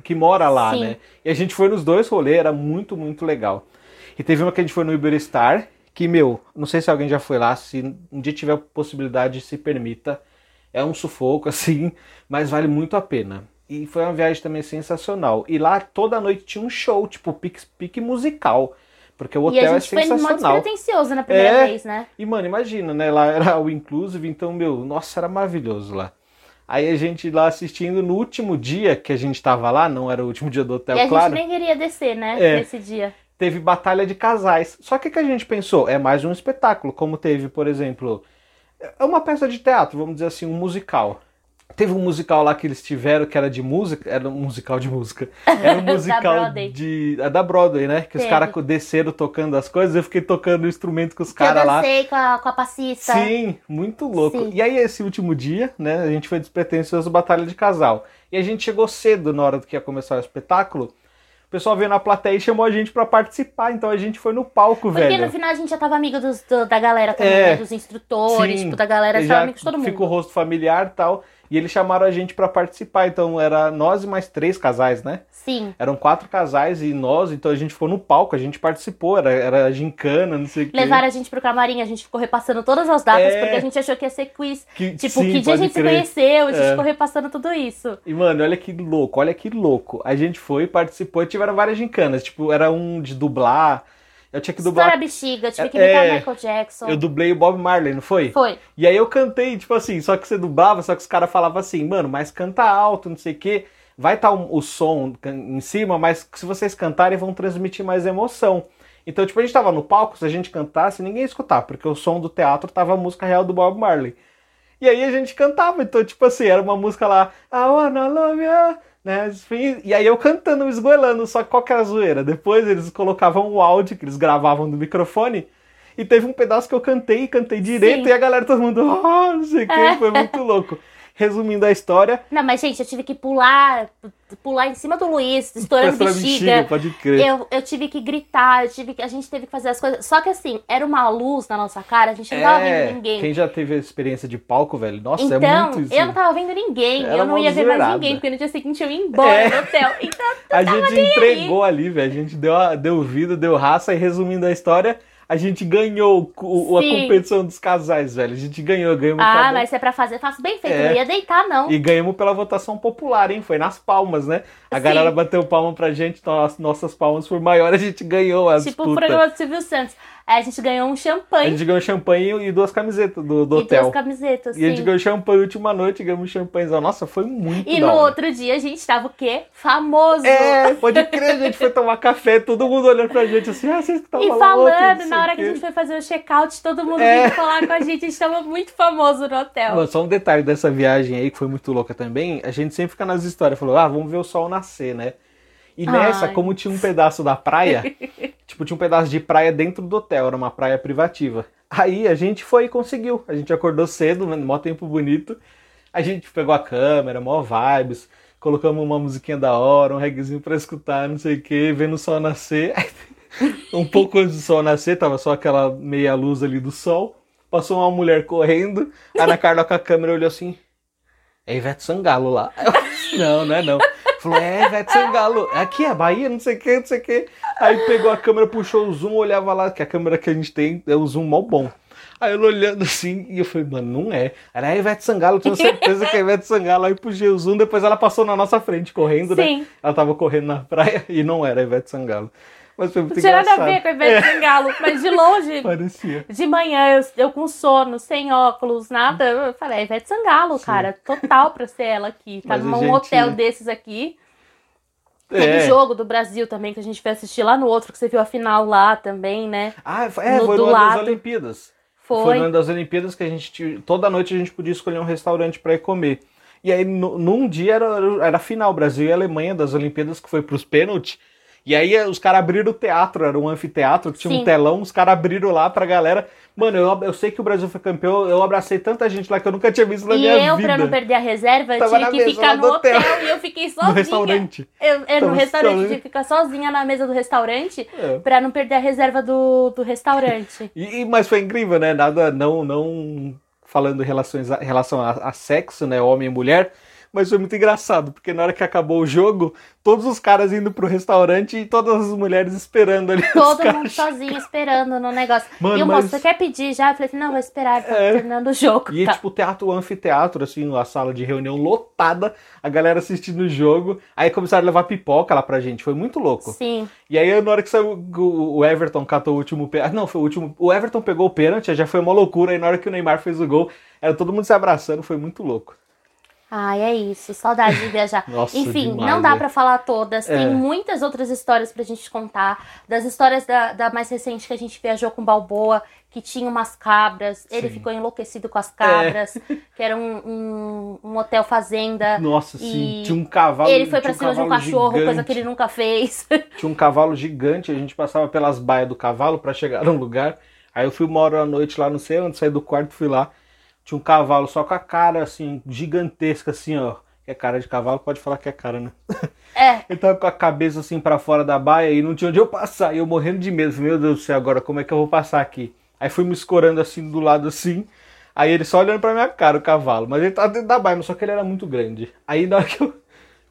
que mora lá, Sim. né? E a gente foi nos dois rolês, era muito, muito legal. E teve uma que a gente foi no Iberstar, que, meu, não sei se alguém já foi lá, se um dia tiver possibilidade, se permita. É um sufoco, assim, mas vale muito a pena. E foi uma viagem também sensacional. E lá toda noite tinha um show, tipo, pique, pique musical. Porque o E hotel a é gente foi no modo sensacional. despretensioso na primeira É. vez, né? E, mano, imagina, né? Lá era o inclusive, então, meu, nossa, era maravilhoso lá. Aí a gente lá assistindo no último dia que a gente tava lá, não era o último dia do hotel, e a claro, gente nem queria descer, né? É. Nesse dia. teve batalha de casais. Só que o que a gente pensou? É mais um espetáculo, como teve, por exemplo, é uma peça de teatro, vamos dizer assim, um musical. Teve um musical lá que eles tiveram que era de música, era um musical de música. Era um musical de. é da Broadway, né? Que os Teve. caras desceram tocando as coisas, eu fiquei tocando o instrumento com os eu caras lá. dancei com a, com a passista. Sim, muito louco. Sim. E aí, esse último dia, né, a gente foi despretensioso Batalha de Casal. E a gente chegou cedo na hora que ia começar o espetáculo. O pessoal veio na plateia e chamou a gente pra participar, então a gente foi no palco, Porque velho. no final a gente já tava amigo dos- do- da galera também, É. né? Dos instrutores, tipo, da galera, já já amigo de todo mundo. Fica o rosto familiar e tal. E eles chamaram a gente pra participar, então era nós e mais três casais, né? Sim. Eram quatro casais e nós, então a gente ficou no palco, a gente participou, era, era gincana, não sei o quê. Levaram a gente pro camarim, a gente ficou repassando todas as datas, É. porque a gente achou que ia ser quiz. Que- Tipo, sim, que dia a gente se crer. conheceu, a gente É. ficou repassando tudo isso. E, mano, olha que louco, olha que louco. A gente foi, participou e tiveram várias gincanas. Tipo, era um de dublar. Eu tinha que dublar. História bexiga, tive que É, imitar é. Michael Jackson. Eu dublei o Bob Marley, não foi? Foi. E aí eu cantei, tipo assim, só que você dublava, só que os caras falavam assim, mano, mas canta alto, não sei o quê. Vai estar o som em cima, mas se vocês cantarem, vão transmitir mais emoção. Então, tipo, a gente tava no palco, se a gente cantasse, ninguém ia escutar, porque o som do teatro tava a música real do Bob Marley. E aí a gente cantava, então, tipo assim, era uma música lá, I wanna love you, né? E aí eu cantando, esgoelando, só que qual que era a zoeira? Depois eles colocavam o áudio que eles gravavam no microfone, e teve um pedaço que eu cantei, e cantei direito, Sim. e a galera, todo mundo, ah, não sei o que, É. foi muito louco. Resumindo a história, Não, mas gente, eu tive que pular, pular em cima do Luiz, estourando Pastora bexiga. pode crer. Eu, eu tive que gritar, eu tive que, a gente teve que fazer as coisas. Só que assim, era uma luz na nossa cara, a gente não tava É, vendo ninguém. quem já teve a experiência de palco, velho, nossa, é então, muito isso. eu não tava vendo ninguém. Era eu não ia ver mais ninguém, porque no dia seguinte eu ia embora É. do hotel. Então, A gente entregou ali, velho. A gente deu, deu vida, deu raça e resumindo a história, a gente ganhou o- a competição dos casais, velho. A gente ganhou, ganhamos ah, cada- mas é pra fazer, faço bem feito. É. Não ia deitar, não. E ganhamos pela votação popular, hein? Foi nas palmas, né? A Sim. galera bateu palma pra gente, então as nossas palmas foram maiores, a gente ganhou a tipo o programa do Silvio Santos. Aí a gente ganhou um A champanhe gente ganhou champanhe e duas camisetas do, do e hotel. duas camisetas. E a gente ganhou champanhe última noite, ganhamos champanhezão. Nossa, foi muito E no hora. outro dia a gente tava o quê? Famoso. É, pode crer, a gente foi tomar café, todo mundo olhando pra gente assim, ah, vocês que estavam E falando, na hora que a gente foi fazer o check-out, todo mundo É. vindo falar com a gente. A gente tava muito famoso no hotel. Mano, só um detalhe dessa viagem aí que foi muito louca também. A gente sempre fica nas histórias, falou, ah, vamos ver o sol nascer, né? E nessa, Ai. como tinha um pedaço da praia, tipo, tinha um pedaço de praia dentro do hotel, era uma praia privativa. Aí a gente foi e conseguiu. A gente acordou cedo, né, mó tempo bonito. A gente pegou a câmera, mó vibes, colocamos uma musiquinha da hora, um reggaezinho pra escutar, não sei o que, vendo o sol nascer. um pouco antes do sol nascer, tava só aquela meia luz ali do sol. Passou uma mulher correndo, a Ana Carla com a câmera olhou assim. É Ivete Sangalo lá. Eu, não, não é não. Falou, é Ivete Sangalo. Aqui é Bahia, não sei o que, não sei o que. Aí pegou a câmera, puxou o zoom, olhava lá, que a câmera que a gente tem é o zoom mó bom. Aí eu olhando assim, e eu falei, mano, não é. Era a Ivete Sangalo, eu tenho certeza que é a Ivete Sangalo. Aí puxei o zoom, depois ela passou na nossa frente, correndo, né? Sim. Ela tava correndo na praia e não era a Ivete Sangalo. Mas foi muito Não tinha nada a ver com a Ivete Sangalo, mas de longe, Parecia. de manhã, eu, eu com sono, sem óculos, nada. Eu falei, é Ivete Sangalo, cara. Total pra ser ela aqui. Tá Mas num gente- hotel desses aqui. Teve É. jogo do Brasil também, que a gente foi assistir lá no outro, que você viu a final lá também, né? Ah, foi- é, No- foi no ano das lado. Olimpíadas. Foi. Foi no ano das Olimpíadas que a gente toda noite a gente podia escolher um restaurante para ir comer. E aí no- num dia era, era a final Brasil e Alemanha das Olimpíadas que foi pros pênaltis. E aí os caras abriram o teatro, era um anfiteatro que tinha um Sim. telão, os caras abriram lá pra galera. Mano, eu, eu sei que o Brasil foi campeão, eu abracei tanta gente lá que eu nunca tinha visto na E minha eu, vida. pra não perder a reserva, eu tive que ficar no hotel. hotel e eu fiquei sozinha. no restaurante. Eu, eu no restaurante, sozinha. tive que ficar sozinha na mesa do restaurante É. pra não perder a reserva do, do restaurante. E, e- mas foi incrível, né? Nada, não, não falando em relações a, relação a, a sexo, né? Homem e mulher. Mas foi muito engraçado, porque na hora que acabou o jogo, todos os caras indo pro restaurante e todas as mulheres esperando ali. Todo mundo sozinho esperando no negócio. Mano, e o moço, mas- você quer pedir já? Eu falei assim, não, vou esperar, tá É. terminando o jogo. E tá. tipo, teatro, o anfiteatro, assim, a sala de reunião lotada, a galera assistindo o jogo. Aí começaram a levar pipoca lá pra gente, foi muito louco. Sim. E aí, na hora que saiu, o o Everton catou o último pênalti. Não, foi o último. O Everton pegou o pênalti, já foi uma loucura. Aí, na hora que o Neymar fez o gol, era todo mundo se abraçando, foi muito louco. Ai, é isso. Saudade de viajar. Nossa, Enfim, demais, não dá é. pra falar todas. Tem É. muitas outras histórias pra gente contar. Das histórias da, da mais recente que a gente viajou com Balboa, que tinha umas cabras. Ele Sim. ficou enlouquecido com as cabras. Que era um, um, um hotel fazenda. Nossa, sim, tinha um cavalo. Ele foi pra tinha um cima de um cachorro, coisa gigante. que ele nunca fez. Tinha um cavalo gigante, a gente passava pelas baias do cavalo pra chegar num lugar. Aí eu fui uma hora à noite lá, não sei onde, saí do quarto, fui lá. Tinha um cavalo só com a cara assim, gigantesca, assim, ó. Que é cara de cavalo, pode falar que é cara, né? é, Ele tava com a cabeça assim pra fora da baia e não tinha onde eu passar. E eu morrendo de medo. Falei, Meu Deus do céu, agora como é que eu vou passar aqui? Aí fui me escorando assim do lado assim. Aí ele só olhando pra minha cara, o cavalo. Mas ele tava dentro da baia, mas só que ele era muito grande. Aí na hora que eu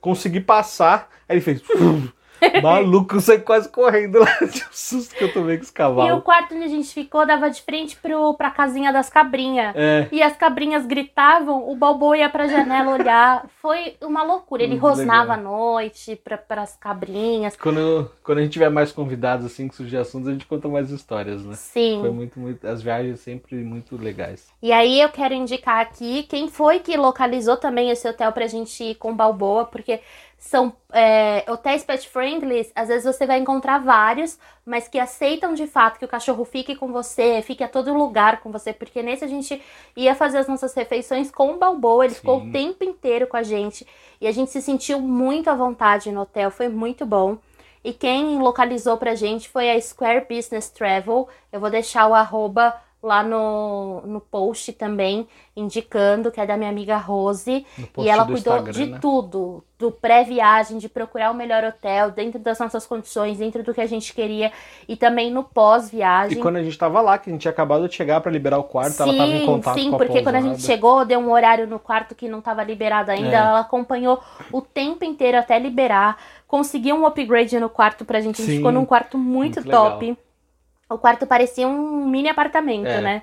consegui passar, aí ele fez. Maluco, eu saí quase correndo lá de um susto que eu tomei com os e o cavalos. quarto onde a gente ficou dava de frente pro, pra casinha das cabrinhas. É, E as cabrinhas gritavam, o Balboa ia pra janela olhar. Foi uma loucura. Ele Muito rosnava legal. à noite pra, pras cabrinhas. quando, quando a gente tiver mais convidados assim, que surgir assuntos, a gente conta mais histórias, né? Sim. Foi muito, muito. As viagens sempre muito legais. E aí eu quero indicar aqui quem foi que localizou também esse hotel pra gente ir com Balboa, porque são é, hotéis pet friendly, às vezes você vai encontrar vários, mas que aceitam de fato que o cachorro fique com você, fique a todo lugar com você, porque nesse a gente ia fazer as nossas refeições com o Balboa, ele Sim. ficou o tempo inteiro com a gente e a gente se sentiu muito à vontade no hotel, foi muito bom. E quem localizou pra gente foi a Square Business Travel. Eu vou deixar o arroba lá no, no post também, indicando que é da minha amiga Rose. E ela do cuidou Instagram, de né? tudo, do pré-viagem, de procurar o melhor hotel, dentro das nossas condições, dentro do que a gente queria, e também no E pós-viagem. quando a gente tava lá, que a gente tinha acabado de chegar pra liberar o quarto, ela tava em contato sim, com a porque quando a gente chegou, deu um horário no quarto que não estava liberado ainda. É. Ela acompanhou o tempo inteiro até liberar. Conseguiu um upgrade no quarto pra gente. A gente Sim, ficou num quarto muito, muito top. O quarto parecia um mini apartamento, É. né?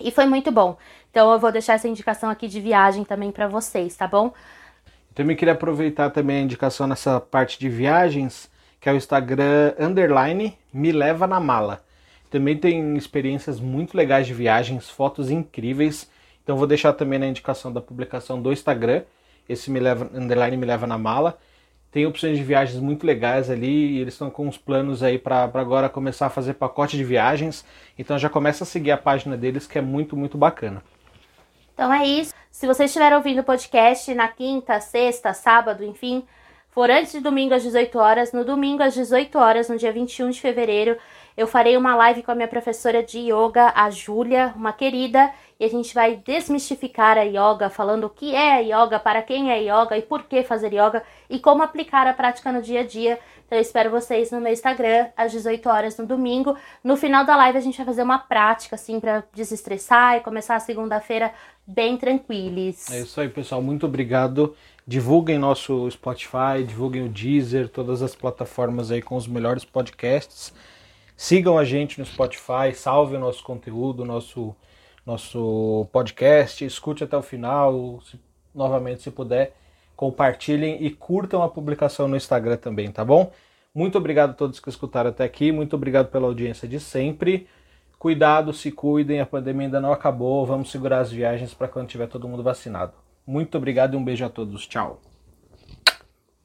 E foi muito bom. Então eu vou deixar essa indicação aqui de viagem também pra vocês, tá bom? Também queria aproveitar também a indicação nessa parte de viagens, que é o Instagram underline me leva na mala. Também tem experiências muito legais de viagens, fotos incríveis. Então vou deixar também na indicação da publicação do Instagram, esse me leva underline me leva na mala. Tem opções de viagens muito legais ali e eles estão com uns planos aí para agora começar a fazer pacote de viagens. Então já começa a seguir a página deles que é muito, muito bacana. Então é isso. Se você estiver ouvindo o podcast na quinta, sexta, sábado, enfim, for antes de domingo às 18 horas, no domingo às 18 horas, no dia 21 de fevereiro, eu farei uma live com a minha professora de yoga, a Júlia, uma querida, e a gente vai desmistificar a yoga, falando o que é a yoga, para quem é yoga e por que fazer yoga e como aplicar a prática no dia a dia. Então eu espero vocês no meu Instagram às 18 horas no domingo. No final da live a gente vai fazer uma prática assim para desestressar e começar a segunda-feira bem tranquilos. É isso aí, pessoal. Muito obrigado. Divulguem nosso Spotify, divulguem o Deezer, todas as plataformas aí com os melhores podcasts. Sigam a gente no Spotify, salve o nosso conteúdo, nosso, nosso podcast, escute até o final, se- novamente se puder, compartilhem e curtam a publicação no Instagram também, tá bom? Muito obrigado a todos que escutaram até aqui, muito obrigado pela audiência de sempre. Cuidado, se cuidem, a pandemia ainda não acabou, vamos segurar as viagens para quando tiver todo mundo vacinado. Muito obrigado e um beijo a todos. Tchau.